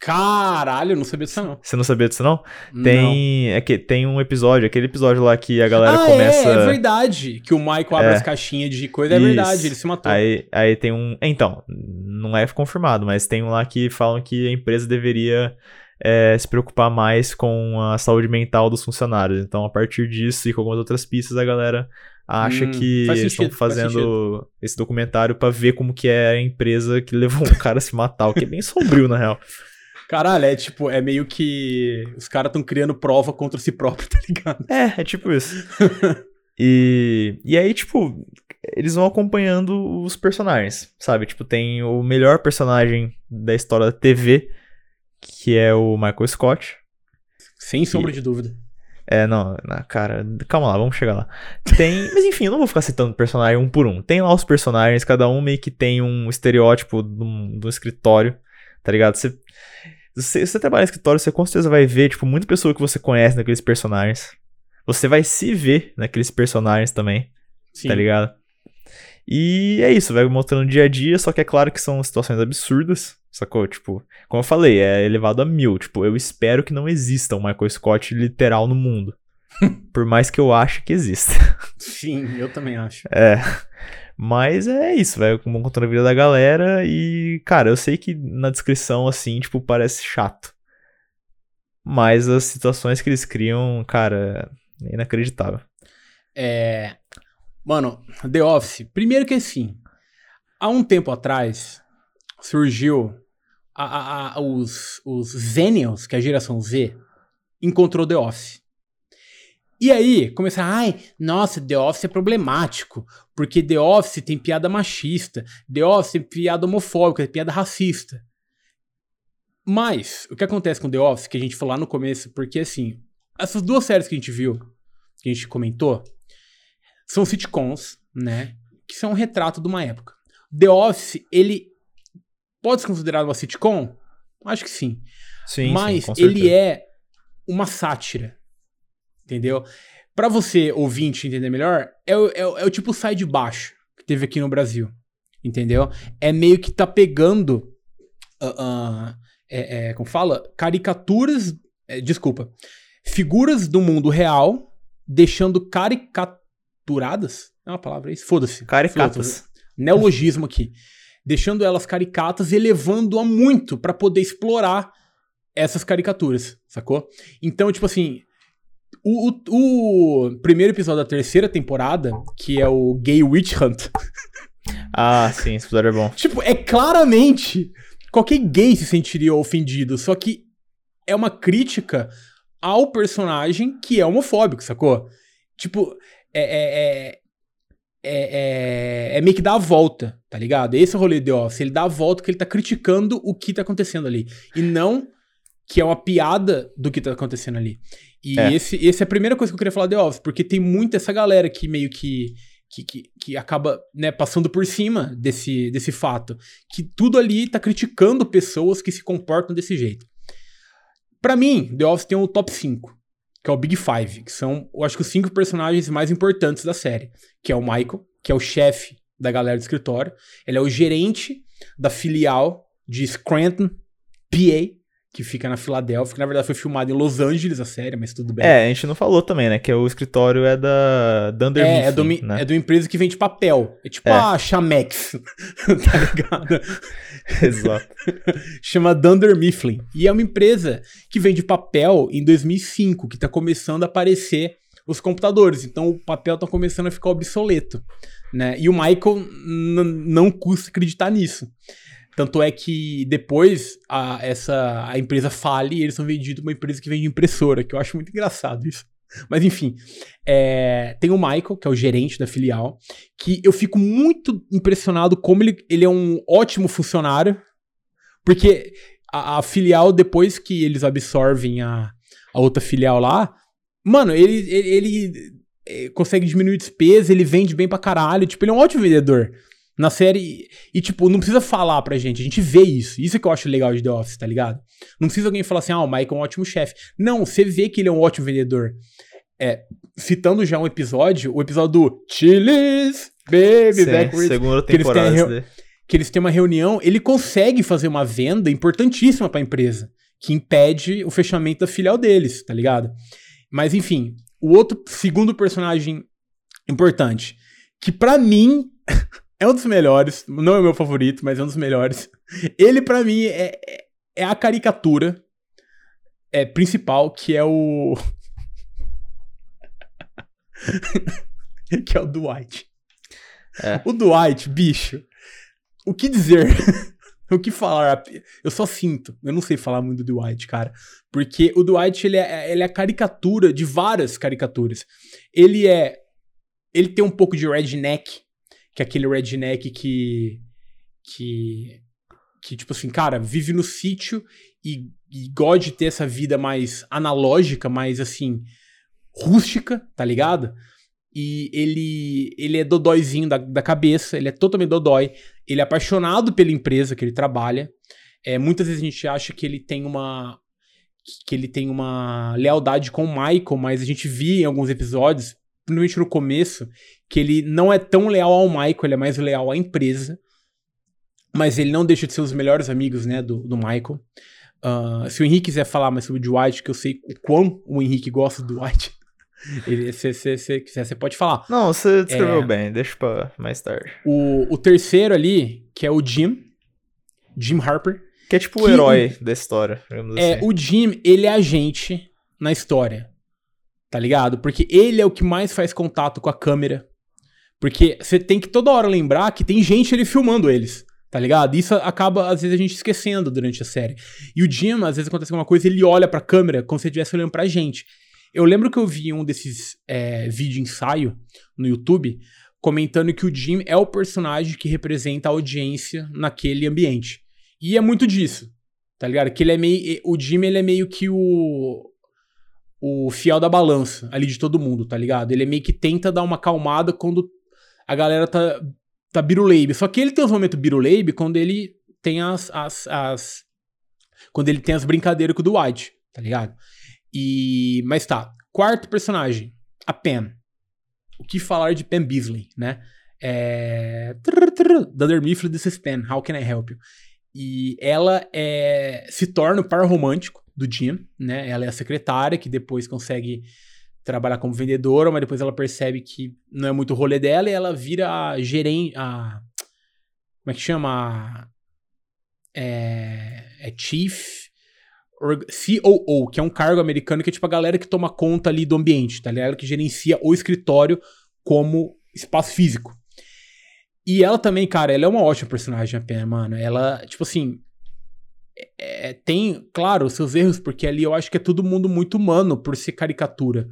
Caralho, eu não sabia disso não. Você não sabia disso não? Não. Tem, é que tem um episódio, aquele episódio lá que a galera ah, começa é, é verdade. Que o Michael abre É. as caixinhas de coisa, é Isso. verdade, ele se matou. Aí, aí tem um. Então, não é confirmado, mas tem um lá que falam que a empresa deveria é, se preocupar mais com a saúde mental dos funcionários. Então, a partir disso e com algumas outras pistas, a galera acha Hum, que faz eles estão sentido, faz fazendo esse documentário pra ver como que é a empresa que levou um cara a se matar, o que é bem sombrio, na real. Caralho, é tipo, é meio que os caras estão criando prova contra si próprio, tá ligado? É, é tipo isso. E, e aí, tipo, eles vão acompanhando os personagens, sabe? Tipo, tem o melhor personagem da história da TV, que é o Michael Scott. Sem sombra de dúvida. É, não, na cara, calma lá, vamos chegar lá. Tem, mas enfim, eu não vou ficar citando personagem um por um. Tem lá os personagens, cada um meio que tem um estereótipo do, do escritório, tá ligado? Você, se você trabalha em escritório, você com certeza vai ver, tipo, muita pessoa que você conhece naqueles personagens. Você vai se ver naqueles personagens também, Sim. tá ligado? E é isso, vai mostrando dia a dia, só que é claro que são situações absurdas, sacou? Tipo, como eu falei, é elevado a mil. Tipo, eu espero que não exista um Michael Scott literal no mundo. Por mais que eu ache que exista. Sim, eu também acho. É. Mas é isso, vai contando a vida da galera e, cara, eu sei que na descrição, assim, tipo, parece chato. Mas as situações que eles criam, cara, é inacreditável. É. Mano, The Office. Primeiro que assim, há um tempo atrás surgiu a- a- a- os, os Zenials, que é a geração Z, encontrou The Office. E aí, começaram, ai, nossa, The Office é problemático, porque The Office tem piada machista, The Office tem piada homofóbica, tem piada racista. Mas, o que acontece com The Office, que a gente falou lá no começo, porque assim, essas duas séries que a gente viu, que a gente comentou, são sitcoms, né? Que são um retrato de uma época. The Office, ele pode ser considerado uma sitcom? Acho que sim. Sim, Mas sim, ele é uma sátira. Entendeu? Pra você, ouvinte, entender melhor, é, o- é, o- é o tipo sai de baixo que teve aqui no Brasil. Entendeu? É meio que tá pegando. ah, ah, é, é, como fala? Caricaturas. é, desculpa. Figuras do mundo real, deixando caricaturadas. É uma palavra isso? Foda-se. Caricatas. Foda-se. Neologismo aqui. Deixando elas caricatas e elevando-a muito pra poder explorar essas caricaturas, sacou? Então, tipo assim, o, o- o primeiro episódio da terceira temporada, que é o Gay Witch Hunt, Ah, sim, esse episódio é bom. tipo, é claramente qualquer gay se sentiria ofendido, só que é uma crítica ao personagem que é homofóbico, sacou? Tipo, é, é, é, é, é- é meio que dar a volta, tá ligado? Esse é o rolê de Office. Ele dá a volta que ele tá criticando o que tá acontecendo ali. E não que é uma piada do que tá acontecendo ali. E É. esse, esse é a primeira coisa que eu queria falar de The Office, porque tem muita essa galera que meio que. Que, que, que acaba né, passando por cima desse, desse fato. Que tudo ali tá criticando pessoas que se comportam desse jeito. Pra mim, The Office tem o top 5, que é o Big Five, que são, eu acho que os cinco personagens mais importantes da série, que é o Michael, que é o chefe da galera do escritório, ele é o gerente da filial de Scranton, PA, que fica na Filadélfia, que na verdade foi filmado em Los Angeles a série, mas tudo bem. É, a gente não falou também, né? Que o escritório é da Dunder É, é, de uma, Mifflin, né? é de uma empresa que vende papel. É tipo É. a Chamex, tá ligado? Exato. Chama Dunder Mifflin. E é uma empresa que vende papel em 2005, que tá começando a aparecer os computadores. Então o papel tá começando a ficar obsoleto, né? E o Michael não custa acreditar nisso. Tanto é que depois a, essa, a empresa fale e eles são vendidos uma empresa que vende impressora, que eu acho muito engraçado isso. Mas enfim, é, tem o Michael, que é o gerente da filial, que eu fico muito impressionado como ele, ele é um ótimo funcionário, porque a, a filial, depois que eles absorvem a, a outra filial lá, mano, ele, ele, ele é, consegue diminuir despesa, ele vende bem pra caralho, tipo, ele é um ótimo vendedor na série. E, tipo, não precisa falar pra gente, a gente vê isso. Isso é que eu acho legal de The Office, tá ligado? Não precisa alguém falar assim, ah, o Mike é um ótimo chefe. Não, você vê que ele é um ótimo vendedor. É, citando já um episódio, o episódio do Chilis, Baby, Sim, Backwards, segunda que eles têm temporada. daí. que eles têm uma reunião, ele consegue fazer uma venda importantíssima pra empresa, que impede o fechamento da filial deles, tá ligado? Mas enfim, o outro segundo personagem importante, que pra mim é um dos melhores, não é o meu favorito, mas é um dos melhores. Ele pra mim é, é- é a caricatura é, principal, que é o que é o Dwight. É. O Dwight, bicho. O que dizer? o que falar? Eu só sinto. Eu não sei falar muito do Dwight, cara. Porque o Dwight, ele é, ele é a caricatura de várias caricaturas. Ele é. Ele tem um pouco de redneck, que é aquele redneck que. Que. Que, tipo assim, cara, vive no sítio e, e gosta de ter essa vida mais analógica, mais assim. rústica, tá ligado? E ele, ele é dodóizinho da, da cabeça, ele é totalmente dodói. Ele é apaixonado pela empresa que ele trabalha. É, muitas vezes a gente acha que ele tem uma. que ele tem uma lealdade com o Michael, mas a gente via em alguns episódios, principalmente no começo, que ele não é tão leal ao Michael, ele é mais leal à empresa. Mas ele não deixa de ser os melhores amigos, né, do, do Michael. Ah, se o Henrique quiser falar mais sobre o Dwight, que eu sei o quão o Henrique gosta do Dwight, se você quiser, você pode falar. Não, você descreveu É. bem, deixa pra mais tarde. O, o terceiro ali, que é o Jim, Jim Harper. Que é tipo Que- o herói da história, É, assim. o Jim, ele é a gente na história. Tá ligado? Porque ele é o que mais faz contato com a câmera. Porque você tem que toda hora lembrar que tem gente ali filmando eles. Tá ligado? Isso acaba, às vezes, a gente esquecendo durante a série. E o Jim, às vezes acontece alguma coisa, ele olha pra câmera como se ele estivesse olhando pra gente. Eu lembro que eu vi um desses é, vídeo ensaio no YouTube comentando que o Jim é o personagem que representa a audiência naquele ambiente. E é muito disso. Tá ligado? Que ele é meio. O Jimmy, ele é meio que o. O fiel da balança ali de todo mundo, tá ligado? Ele meio que tenta dar uma acalmada quando a galera tá, tá biruleibe. Só que ele tem os momentos biruleibe quando ele tem as, as, as. Quando ele tem as brincadeiras com o Dwight, tá ligado? E. Mas tá. Quarto personagem, a Pam. O que falar de Pam Beasley, né? É. Dunder Mifflin, this is. How can I help you? E ela é, se torna o par romântico do Jim, né? Ela é a secretária que depois consegue trabalhar como vendedora, mas depois ela percebe que não é muito o rolê dela e ela vira a gerente. A, como é que chama? É, é Chief COO, que é um cargo americano que é tipo a galera que toma conta ali do ambiente, tá? Ela que gerencia o escritório como espaço físico. E ela também, cara, ela é uma ótima personagem, a Pena, mano. Ela, tipo assim. É- é- tem, claro, seus erros, porque ali eu acho que é todo mundo muito humano por ser caricatura,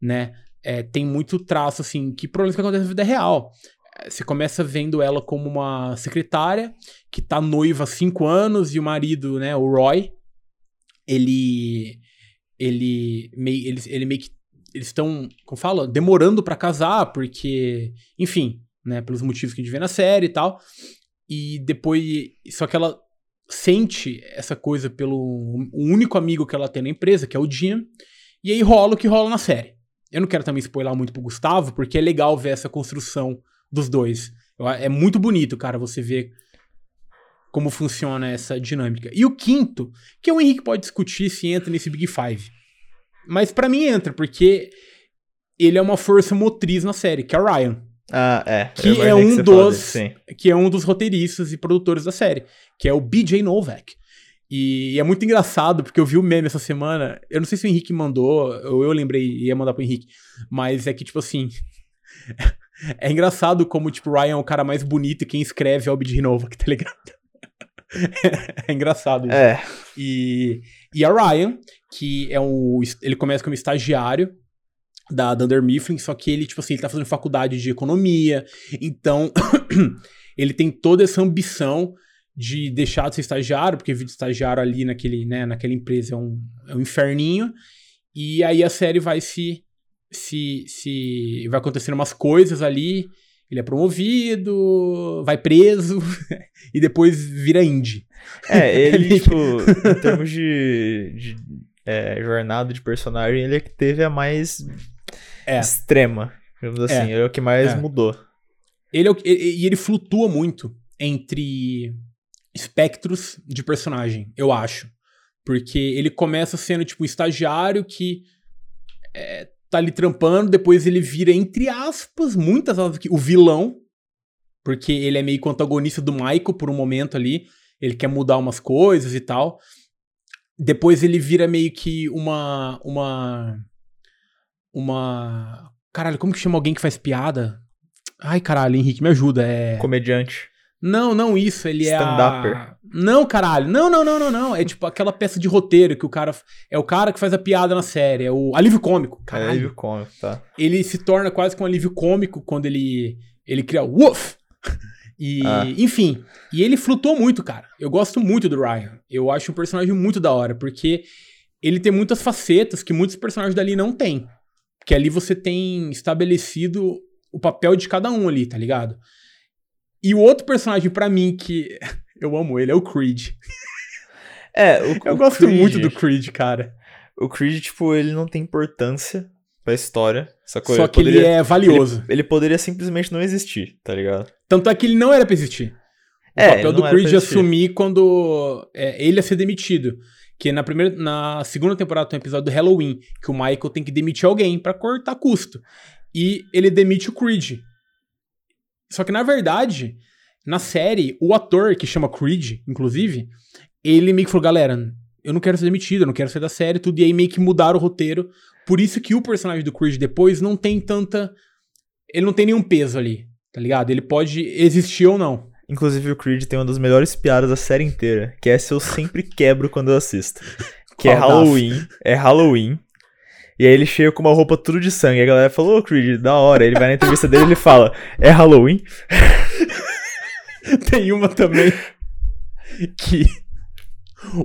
né? É, tem muito traço, assim, que problemas que acontecem na vida real. É, Você começa vendo ela como uma secretária que tá noiva há cinco anos e o marido, né, o Roy, ele. Ele meio, ele, ele meio que. Eles estão, como fala, demorando pra casar, porque. Enfim, né, pelos motivos que a gente vê na série e tal. E depois. Só que ela sente essa coisa pelo único amigo que ela tem na empresa, que é o Jim. E aí rola o que rola na série. Eu não quero também spoiler muito pro Gustavo, porque é legal ver essa construção dos dois. É muito bonito, cara, você ver como funciona essa dinâmica. E o quinto, que o Henrique pode discutir se entra nesse Big Five. Mas pra mim entra, porque ele é uma força motriz na série, que é o Ryan Ah, é. que é um fala dos- disso, que é um dos roteiristas e produtores da série, que é o BJ Novak. E é muito engraçado, porque eu vi o meme essa semana. Eu não sei se o Henrique mandou, ou eu lembrei e ia mandar pro Henrique. Mas é que, tipo assim. é engraçado como, tipo, o Ryan é o cara mais bonito e quem escreve é o BJ Novak, tá ligado? é engraçado isso. É. E, e a Ryan, que é um. Ele começa como estagiário da Dunder Mifflin, só que ele, tipo assim, ele tá fazendo faculdade de economia, então ele tem toda essa ambição de deixar de ser estagiário, porque vir de estagiário ali naquele, né, naquela empresa é um, é um inferninho, e aí a série vai se, se, se, vai acontecendo umas coisas ali, ele é promovido, vai preso, e depois vira indie. É, ele, tipo, em termos de, de é, jornada de personagem, ele é que teve a mais É. extrema, digamos assim. É. É, o que mais É. mudou. Ele é o- e e ele flutua muito entre espectros de personagem, eu acho. Porque ele começa sendo, tipo, um estagiário que é, tá ali trampando, depois ele vira, entre aspas, muitas aspas o vilão. Porque ele é meio que o antagonista do Michael por um momento ali. Ele quer mudar umas coisas e tal. Depois ele vira meio que uma. Uma. Uma. Caralho, como que chama alguém que faz piada? Ai, caralho, Henrique, me ajuda. É. Comediante. Não, não isso, ele é. Stand-upper. A... Não, caralho. Não, não, não, não, não. É tipo aquela peça de roteiro que o cara. É o cara que faz a piada na série. É o alívio cômico. É Caralho. alívio cômico, tá? Ele se torna quase que um alívio cômico quando ele. Ele cria o Woof! E, Ah. enfim. E ele flutuou muito, cara. Eu gosto muito do Ryan. Eu acho um personagem muito da hora, porque ele tem muitas facetas que muitos personagens dali não têm. Porque ali você tem estabelecido o papel de cada um ali, tá ligado? E o outro personagem, pra mim, que eu amo ele, é o Creed. É, o, Eu o gosto Creed- muito do Creed, cara. O Creed, tipo, ele não tem importância pra história. Só Ele que ele poderia- é valioso. Ele poderia simplesmente não existir, tá ligado? Tanto é que ele não era pra existir. O É, papel ele do Creed existir. assumir quando é, ele ia ser demitido. Que na primeira, na segunda temporada tem um episódio do Halloween, que o Michael tem que demitir alguém pra cortar custo. E ele demite o Creed. Só que na verdade, na série, o ator que chama Creed, inclusive, ele meio que falou, galera, eu não quero ser demitido, eu não quero sair da série, tudo. E aí meio que mudaram o roteiro. Por isso que o personagem do Creed depois não tem tanta. Ele não tem nenhum peso ali, tá ligado? Ele pode existir ou não. Inclusive, o Creed tem uma das melhores piadas da série inteira, que essa eu sempre quebro quando eu assisto. Que é? Halloween. É Halloween. E aí ele chega com uma roupa tudo de sangue. E a galera falou, ô Creed, da hora. Ele vai na entrevista dele e ele fala, é Halloween? Tem uma também que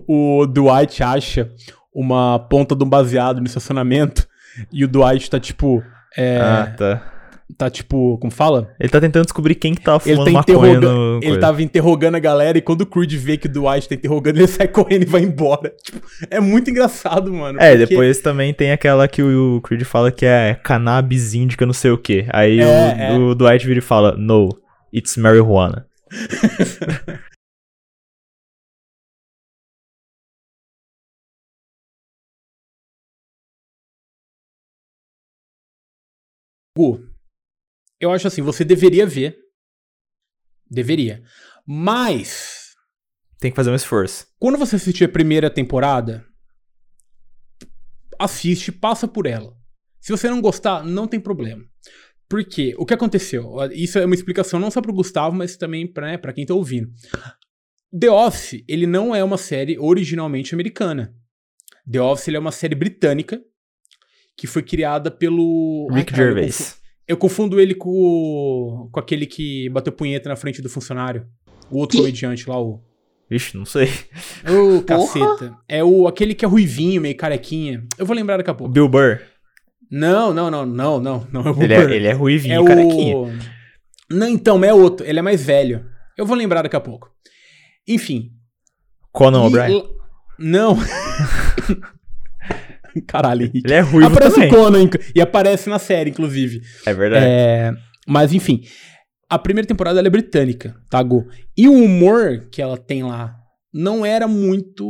o Dwight acha uma ponta de um baseado no estacionamento e o Dwight tá tipo. É, Ah, tá. Tá tipo. Como fala? Ele tá tentando descobrir quem que Ele fumando tá maconha no... Ele coisa. tava interrogando a galera e quando o Creed vê que o Dwight tá interrogando, ele sai correndo e vai embora. Tipo, é muito engraçado, mano. É, porque- depois também tem aquela que o Creed fala que é cannabis índica não sei o que. Aí É, o, é. o Dwight vira e fala, no, it's marijuana. Gu, eu acho assim, você deveria ver. Deveria. Mas. Tem que fazer um esforço. Quando você assistir a primeira temporada, assiste, passa por ela. Se você não gostar, não tem problema. Por quê? O que aconteceu? Isso é uma explicação não só pro Gustavo, mas também pra, né, pra quem tá ouvindo. The Office, ele não é uma série originalmente americana. The Office ele é uma série britânica que foi criada pelo... Ai, Rick caralho, eu Gervais. Eu confundo ele com, o- com aquele que bateu punheta na frente do funcionário. O outro Que? comediante lá, o... Vixe, não sei. Ô, Porra. caceta. É o, aquele que é ruivinho, meio carequinha. Eu vou lembrar daqui a O pouco. Bill Burr. Não, não, não, não, não. não é o Ele Burr. é, ele é ruivinho, É o... carequinha. Não, então, é outro. Ele é mais velho. Eu vou lembrar daqui a pouco. Enfim. Conan O'Brien. Não. Caralho, Henrique. Ele é ruivo Aparece também. o Conan e aparece na série, inclusive. É verdade. É, mas enfim, a primeira temporada ela é britânica, tá, Gu? E o humor que ela tem lá não era muito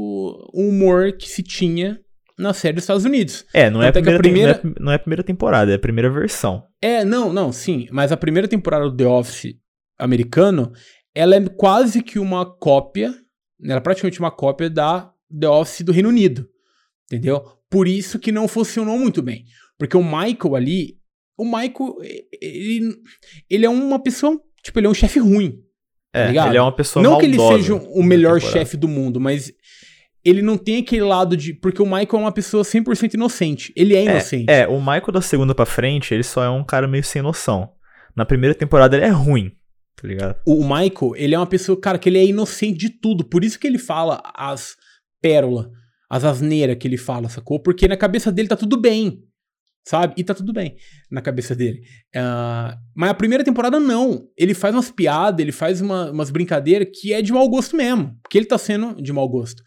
o humor que se tinha na série dos Estados Unidos. É, não é, a Tanto é a primeira, primeira- não, é, não é a primeira temporada, é a primeira versão. É, não, não, sim, mas a primeira temporada do The Office americano, ela é quase que uma cópia, ela é praticamente uma cópia da The Office do Reino Unido, entendeu? Por isso que não funcionou muito bem, porque o Michael ali, o Michael, ele, ele é uma pessoa, tipo, ele é um chefe ruin, É, ligado? ele é uma pessoa não que ele seja o melhor chefe do mundo, mas ele não tem aquele lado de. Porque o Michael é uma pessoa 100% inocente. Ele é inocente. É, é, o Michael da segunda pra frente, ele só é um cara meio sem noção. Na primeira temporada ele é ruim, tá ligado? O o Michael, ele é uma pessoa, cara, que ele é inocente de tudo. Por isso que ele fala as pérolas, as asneiras que ele fala, sacou? Porque na cabeça dele tá tudo bem, sabe? E tá tudo bem na cabeça dele. Ah, mas a primeira temporada não. Ele faz umas piadas, ele faz uma- umas brincadeiras que é de mau gosto mesmo. Porque ele tá sendo de mau gosto.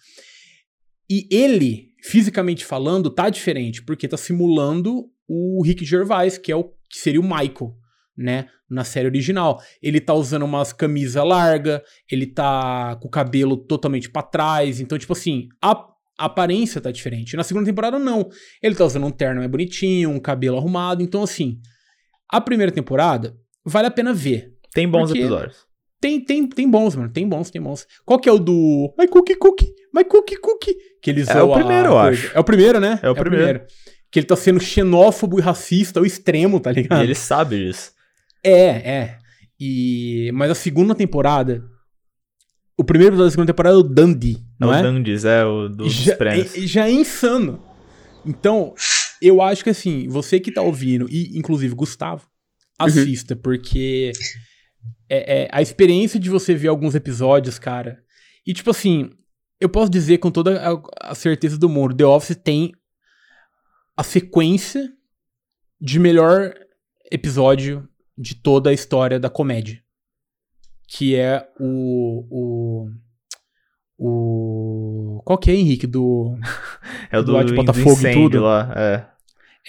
E ele, fisicamente falando, tá diferente, porque tá simulando o Rick Gervais, que é o que seria o Michael, né, na série original. Ele tá usando umas camisas largas, ele tá com o cabelo totalmente pra trás, então tipo assim, a, a aparência tá diferente. Na segunda temporada não. Ele tá usando um terno mais bonitinho, um cabelo arrumado, então assim, a primeira temporada vale a pena ver. Tem bons episódios. Tem, tem, tem bons, mano. Tem bons, tem bons. Qual que é o do My Cookie Cookie? My Cookie Cookie? Que eles É o primeiro, eu acho. É o primeiro, né? É o primeiro. Que ele tá sendo xenófobo e racista ao extremo, tá ligado? E ele sabe disso. É, é. E... Mas a segunda temporada... O primeiro episódio da segunda temporada é o Dundee, não é é? o Dandies, é o do, dos já, prêmios. é, já é insano. Então, eu acho que assim, você que tá ouvindo, e inclusive Gustavo, Uhum. assista, porque é, é a experiência de você ver alguns episódios, cara. E tipo assim, eu posso dizer com toda a, a certeza do mundo, The Office tem a sequência de melhor episódio de toda a história da comédia. Que é o. o o. Qual que é, Henrique? Do. É o do do, Dwight do Botafogo e tudo. lá. É.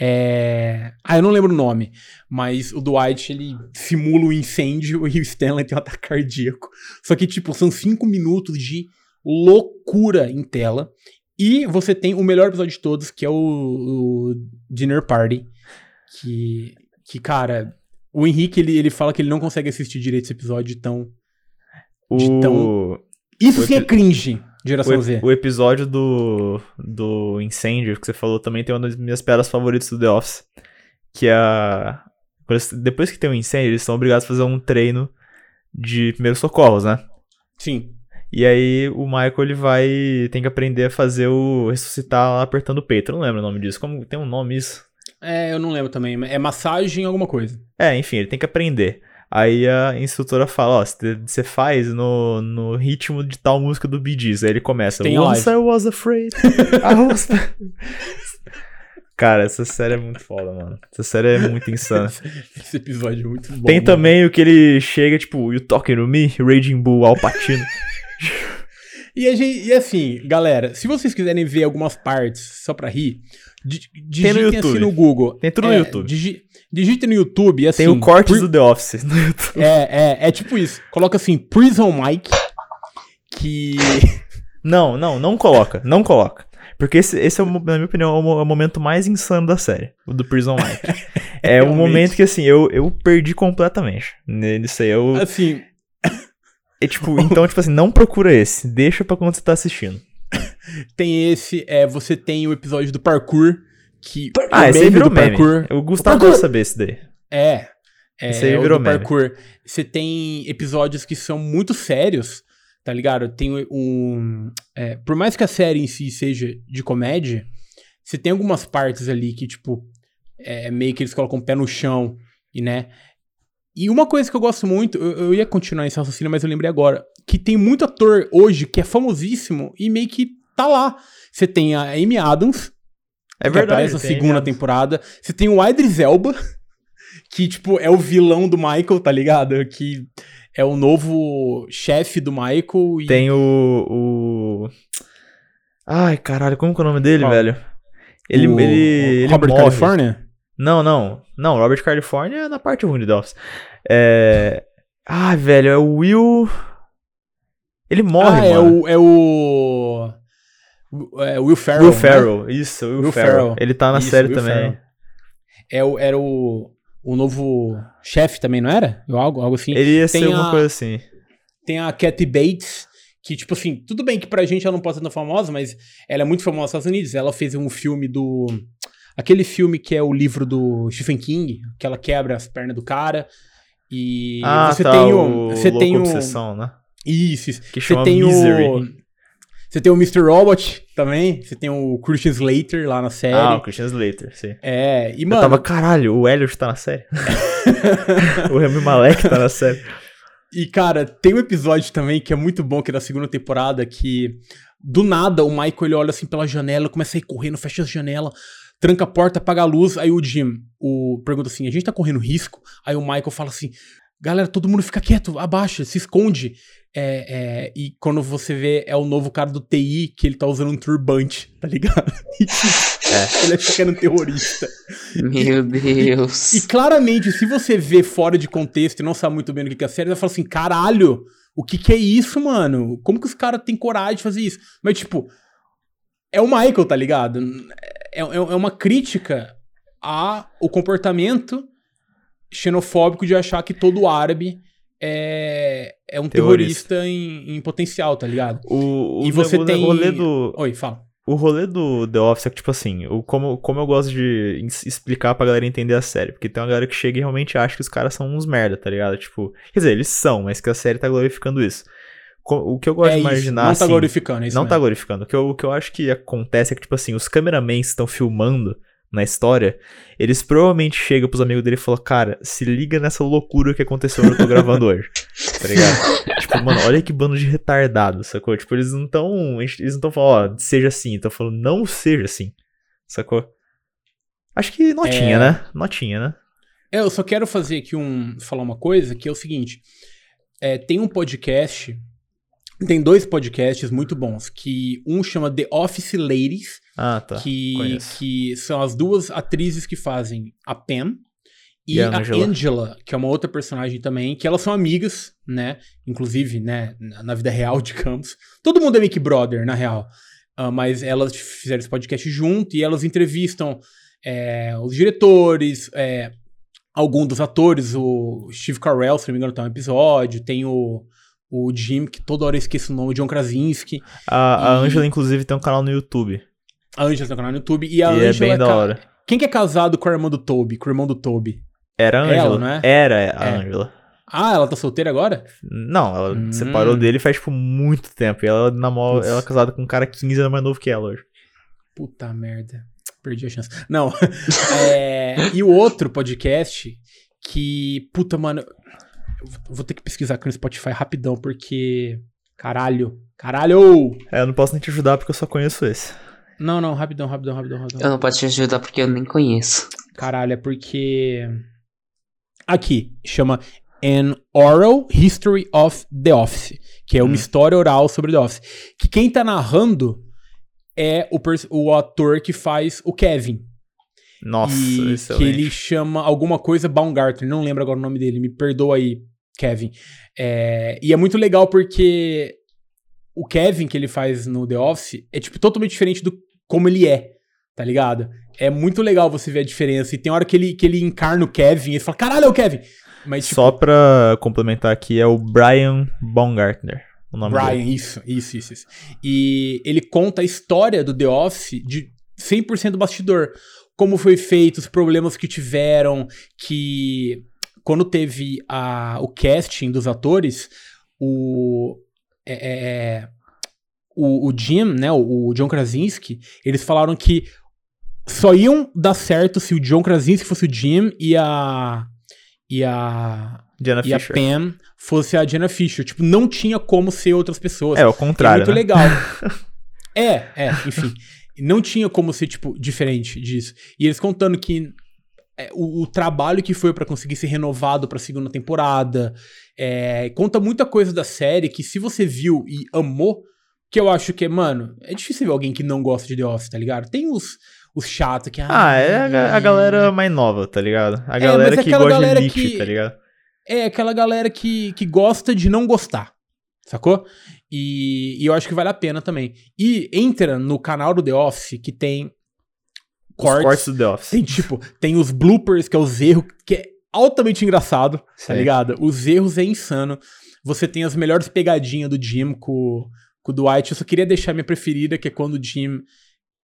É... Ah, eu não lembro o nome. Mas o Dwight, ele simula o incêndio e o Stanley tem um ataque cardíaco. Só que, tipo, são cinco minutos de loucura em tela. E você tem o melhor episódio de todos, que é o, o Dinner Party. Que, que, cara, o Henrique, ele, ele fala que ele não consegue assistir direito esse episódio. De O, tão- Isso O sim é cringe, o, geração ep- Z. o episódio do, do incêndio que você falou também tem uma das minhas piadas favoritas do The Office. Que é a. Depois que tem um incêndio, eles são obrigados a fazer um treino de primeiros socorros, né? Sim. E aí o Michael ele vai. tem que aprender a fazer o. ressuscitar lá apertando o peito. Eu não lembro o nome disso. Como tem um nome isso? É, eu não lembro também. É massagem alguma coisa. É, enfim, ele tem que aprender. Aí a instrutora fala, ó, você faz no, no ritmo de tal música do Bee Gees. Aí ele começa, Tem Once I was afraid, I was... Cara, essa série é muito foda, mano. Essa série é muito insana. Esse episódio é muito bom. Tem mano. também o que ele chega, tipo, You talking to me? Raging Bull, Al Pacino. E, gente, e assim, galera, se vocês quiserem ver algumas partes só pra rir, digitem assim YouTube. no Google. Tem tudo no É, YouTube. digi- digitem no YouTube assim. Tem o corte do The Office no YouTube. É, é, é tipo isso. Coloca assim, Prison Mike, que... Não, não, não coloca, não coloca. Porque esse, esse é, na minha opinião, é o é o momento mais insano da série, o do Prison Mike. É um momento que, assim, eu, eu perdi completamente. Nisso aí, eu... Assim, É, tipo, então, tipo assim, não procura esse. Deixa pra quando você tá assistindo. Tem esse, é, você tem o episódio do parkour, que... Ah, o esse aí virou do meme. parkour- O Gustavo deve saber esse daí. É. É, Esse aí o virou do meme. parkour. Você tem episódios que são muito sérios, tá ligado? Tem um. é, por mais que a série em si seja de comédia, você tem algumas partes ali que, tipo, é meio que eles colocam o pé no chão e, né? E uma coisa que eu gosto muito, eu, eu ia continuar esse raciocínio, mas eu lembrei agora, que tem muito ator hoje que é famosíssimo e meio que tá lá. Você tem a Amy Adams, É que aparece na tem segunda temporada. Você tem o Idris Elba, que, tipo, é o vilão do Michael, tá ligado? Que é o novo chefe do Michael. E... Tem o, o. Ai, caralho, como que é o nome dele, Qual? velho? Ele, o ele, ele Robert morre. California? Não, não. Não, Robert California é na parte ruim de The Office. É. Ai, velho, é o Will. Ele morre, ah, é mano. o, é o... É o Will Ferrell. Will né? Ferrell, isso, o Will, Will Ferrell. Ferrell. Ele tá na Isso, série Will também. Ferrell. É o, era o, o novo chefe também, não era? Ou Algo, algo assim. Ele ia Tem ser uma a- coisa assim. Tem a Kathy Bates, que, tipo assim, tudo bem que pra gente ela não pode ser tão famosa, mas ela é muito famosa nos Estados Unidos. Ela fez um filme do. Aquele filme que é o livro do Stephen King, que ela quebra as pernas do cara. E ah, você tá, tem o o. Você Louco tem o. Obsessão, né? Isso, isso. Que Você tem Misery. o. Você tem o Mr. Robot também. Você tem o Christian Slater lá na série. Ah, o Christian Slater, sim. É, e Eu mano. tava, caralho, o Elliot tá na série. o Remy Malek tá na série. E, cara, tem um episódio também que é muito bom, que é da segunda temporada, que do nada o Michael ele olha assim pela janela, começa a ir correndo, fecha a janela, tranca a porta, apaga a luz. Aí o Jim o, pergunta assim: a gente tá correndo risco? Aí o Michael fala assim: galera, todo mundo fica quieto, abaixa, se esconde. É, é, e quando você vê, é o novo cara do TI que ele tá usando um turbante, tá ligado? E, tipo, Ele acha que era um terrorista. Meu Deus. E claramente, se você vê fora de contexto e não sabe muito bem o que que é a série, você vai falar assim: caralho, o que que é isso, mano? Como que os caras têm coragem de fazer isso? Mas, tipo, é o Michael, tá ligado? É, é, é uma crítica ao comportamento xenofóbico de achar que todo árabe é, é um Terrorista. terrorista em, em potencial, tá ligado? O, o, E você o tem- rolê do. Oi, fala. O rolê do The Office é que, tipo assim, o, como, como eu gosto de explicar pra galera entender a série. Porque tem uma galera que chega e realmente acha que os caras são uns merda, tá ligado? Tipo, quer dizer, eles são, mas que a série tá glorificando isso. O que eu gosto é de isso, imaginar, não tá assim, glorificando, é isso não tá mesmo. glorificando. O que, eu, o que eu acho que acontece é que, tipo assim, os cameramans que estão filmando na história, eles provavelmente chegam pros amigos dele e falam, cara, se liga nessa loucura que aconteceu que eu tô gravando hoje. Tá ligado? tipo, mano, olha que bando de retardado, sacou? Tipo, eles não tão. Eles não tão falando, ó, seja assim, estão falando, não seja assim. Sacou? Acho que notinha, É. né? Notinha, né? É, eu só quero fazer aqui um. falar uma coisa, que é o seguinte. É, tem um podcast. Tem dois podcasts muito bons. Que um chama The Office Ladies, Ah, tá. que, conheço. que são as duas atrizes que fazem a Pam e, E a a Angela. Angela. que é uma outra personagem também, que elas são amigas, né? Inclusive, né, na vida real, digamos. Todo mundo é meio que brother, na real. Ah, mas elas fizeram esse podcast junto e elas entrevistam é, os diretores, é, algum dos atores, o Steve Carell, se não me engano, tá um episódio, tem o, o Jim, que toda hora eu esqueço o nome, o John Krasinski, A, a e- Angela, inclusive, tem um canal no YouTube. A Angela tem um canal no YouTube, e a e é Angela bem da ca- hora. Quem que é casado com a irmã do Toby? Com o irmão do Toby? Era a Ela, Angela. não é? Era a É. Angela. Ah, ela tá solteira agora? Não, ela Hum. separou dele faz, tipo, muito tempo. E ela namora, ela é casada com um cara 15 anos mais novo que ela hoje. Puta merda. Perdi a chance. Não. É, e o outro podcast que. Puta, mano. Vou ter que pesquisar aqui no Spotify rapidão, porque. Caralho. Caralho! É, eu não posso nem te ajudar porque eu só conheço esse. Não, não, rapidão, rapidão, rapidão, rapidão. Eu não posso te ajudar porque eu nem conheço. Caralho, é porque. Aqui, chama An Oral History of The Office, que é uma Hum. história oral sobre The Office. Que quem tá narrando é o, o ator que faz o Kevin. Nossa, e excelente. que ele chama alguma coisa Baumgartner, não lembro agora o nome dele, me perdoa aí, Kevin. É, e é muito legal porque o Kevin que ele faz no The Office é tipo totalmente diferente do como ele é, tá ligado? É muito legal você ver a diferença. E tem hora que ele, que ele encarna o Kevin e fala, caralho, é o Kevin! Mas tipo, Só pra complementar aqui, é o Brian Baumgartner. O nome Brian, dele. isso, isso, isso, isso. E ele conta a história do The Office de 100% bastidor. Como foi feito, os problemas que tiveram, que quando teve a, o casting dos atores, o, é, é, é, o, o Jim, né, o, o John Krasinski, eles falaram que só iam dar certo se o John Krasinski fosse o Jim e a e a Diana e a Fisher. Pam fosse a Jenna Fisher. Tipo, não tinha como ser outras pessoas. É, o é contrário, muito né? legal. é, é, enfim. Não tinha como ser, tipo, diferente disso. E eles contando que é, o, o trabalho que foi pra conseguir ser renovado pra segunda temporada. é, conta muita coisa da série que se você viu e amou, que eu acho que, mano, é difícil ver alguém que não gosta de The Office, tá ligado? Tem os, os chatos que. Ah, é a, a galera mais nova, tá ligado? A galera mas é que gosta galera de elite, que- tá ligado? É aquela galera que, que gosta de não gostar, sacou? E, e eu acho que vale a pena também. E entra no canal do The Office, que tem Os cortes, cortes do The Office. tem tipo, tem os bloopers, que é os erros, que é altamente engraçado, tá Sei. ligado? Os erros é insano. Você tem as melhores pegadinhas do Jim com, com o Dwight. Eu só queria deixar minha preferida, que é quando o Jim,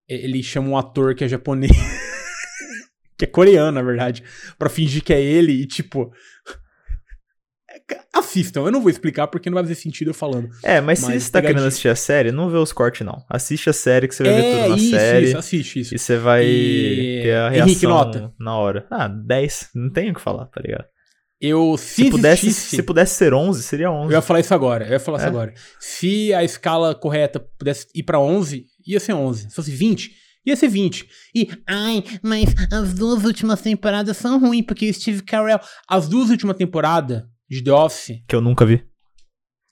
ele chama um ator que é japonês, que é coreano, na verdade, pra fingir que é ele e tipo... assistam. Eu não vou explicar porque não vai fazer sentido eu falando. É, mas, Mas se você tá querendo assistir a série, não vê os cortes, não. Assiste a série que você vai ver é, tudo na isso, série. isso, assiste isso. E você vai E- ter a Henrique, reação nota. na hora. Ah, 10. Não tem o que falar, tá ligado? Eu, se, Se pudesse, existisse- se pudesse ser 11, seria 11. Eu ia falar isso agora, eu ia falar isso É. agora. Se a escala correta pudesse ir pra 11, ia ser 11. Se fosse 20, ia ser 20. E, ai, mas as duas últimas temporadas são ruins, porque o Steve Carell... As duas últimas temporadas de The Office, Que eu nunca vi.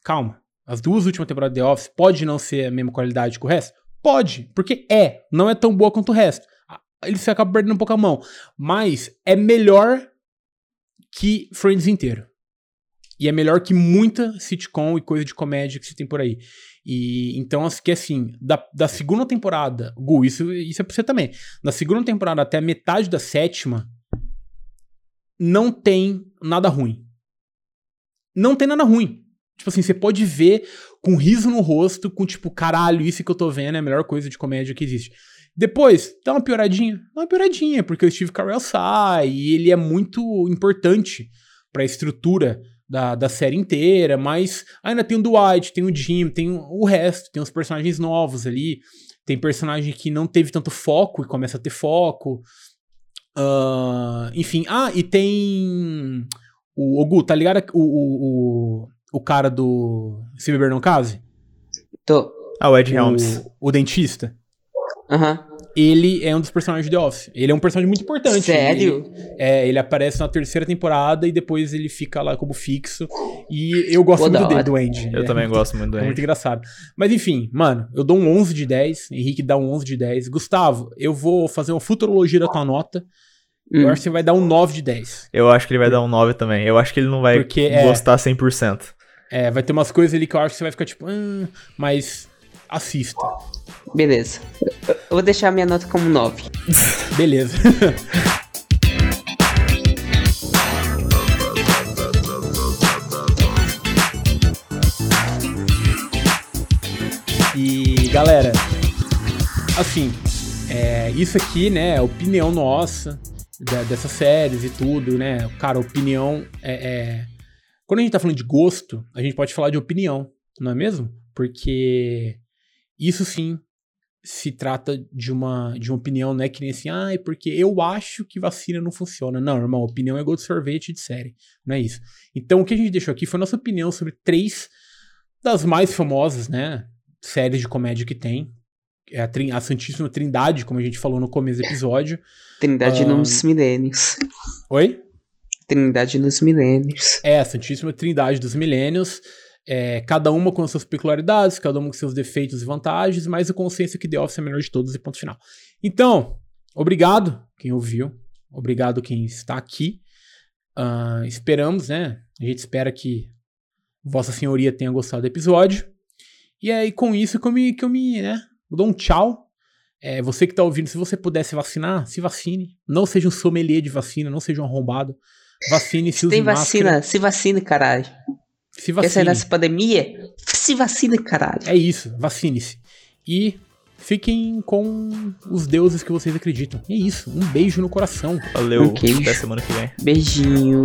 calma, as duas últimas temporadas de The Office pode não ser a mesma qualidade que o resto? Pode, porque é, não é tão boa quanto o resto. Ah, Eles acabam perdendo um pouco a mão. Mas é melhor que Friends inteiro. E é melhor que muita sitcom e coisa de comédia que você tem por aí. E então, que assim, da, da segunda temporada, Gu, isso, isso é pra você também. Da segunda temporada até a metade da sétima, não tem nada ruim. Não tem nada ruim. Tipo assim, você pode ver com riso no rosto, com tipo, caralho, isso que eu tô vendo é a melhor coisa de comédia que existe. Depois, dá uma pioradinha. Dá uma pioradinha, porque o Steve Carell sai e ele é muito importante pra estrutura da, da série inteira, mas ainda tem o Dwight, tem o Jim, tem o, resto, tem os personagens novos ali, tem personagem que não teve tanto foco e começa a ter foco. Ah, enfim, ah, e tem o, o Gu, tá ligado? O, o, o, o cara do Se Beber Não Case? Tô. Ah, o Ed Helms. O, o dentista. Aham. Ele é um dos personagens de The Office. Ele é um personagem muito importante. Sério? Ele, é, ele aparece na terceira temporada e depois ele fica lá como fixo. E eu gosto Pô, muito dele, do Andy. Eu É também gosto muito do É muito Andy. engraçado. Mas enfim, mano, eu dou um 11 de 10. Henrique dá um 11 de 10. Gustavo, eu vou fazer uma futurologia da tua nota. Eu Hum. acho que você vai dar um 9 de 10. Eu acho que ele vai dar um 9 também. Eu acho que ele não vai Porque é- gostar 100%. É, vai ter umas coisas ali que eu acho que você vai ficar tipo, hum, mas assista. Beleza. Eu vou deixar minha nota como 9. Beleza. e galera, assim, é, isso aqui, né, é opinião nossa dessas séries e tudo, né? Cara, opinião é, é- Quando a gente tá falando de gosto, a gente pode falar de opinião, não é mesmo? Porque isso sim se trata de uma, de uma opinião, não é que nem assim, ah, é porque eu acho que vacina não funciona. Não, irmão, opinião é gol de sorvete de série, não é isso. Então, o que a gente deixou aqui foi a nossa opinião sobre três das mais famosas, né, séries de comédia que tem. É a, a Santíssima Trindade, como a gente falou no começo do episódio. Trindade Ah. nos milênios. Oi? Trindade nos milênios. É, a Santíssima Trindade dos Milênios. É, cada uma com suas peculiaridades, cada uma com seus defeitos e vantagens, mas a consciência que The Office é a melhor de todos e ponto final. Então, obrigado quem ouviu, obrigado quem está aqui. Ah, esperamos, né? A gente espera que Vossa Senhoria tenha gostado do episódio. E aí, com isso, que eu me, que eu me né? eu dou um tchau. É, você que está ouvindo, se você puder se vacinar, se vacine. Não seja um sommelier de vacina, não seja um arrombado. Vacine, se use Tem máscara. vacina, se vacine, caralho. Se Quer sair vacine. dessa pandemia? Se vacine, caralho. É isso, vacine-se. E fiquem com os deuses que vocês acreditam. E é isso, um beijo no coração. Valeu. Um. Até semana que vem. Beijinho.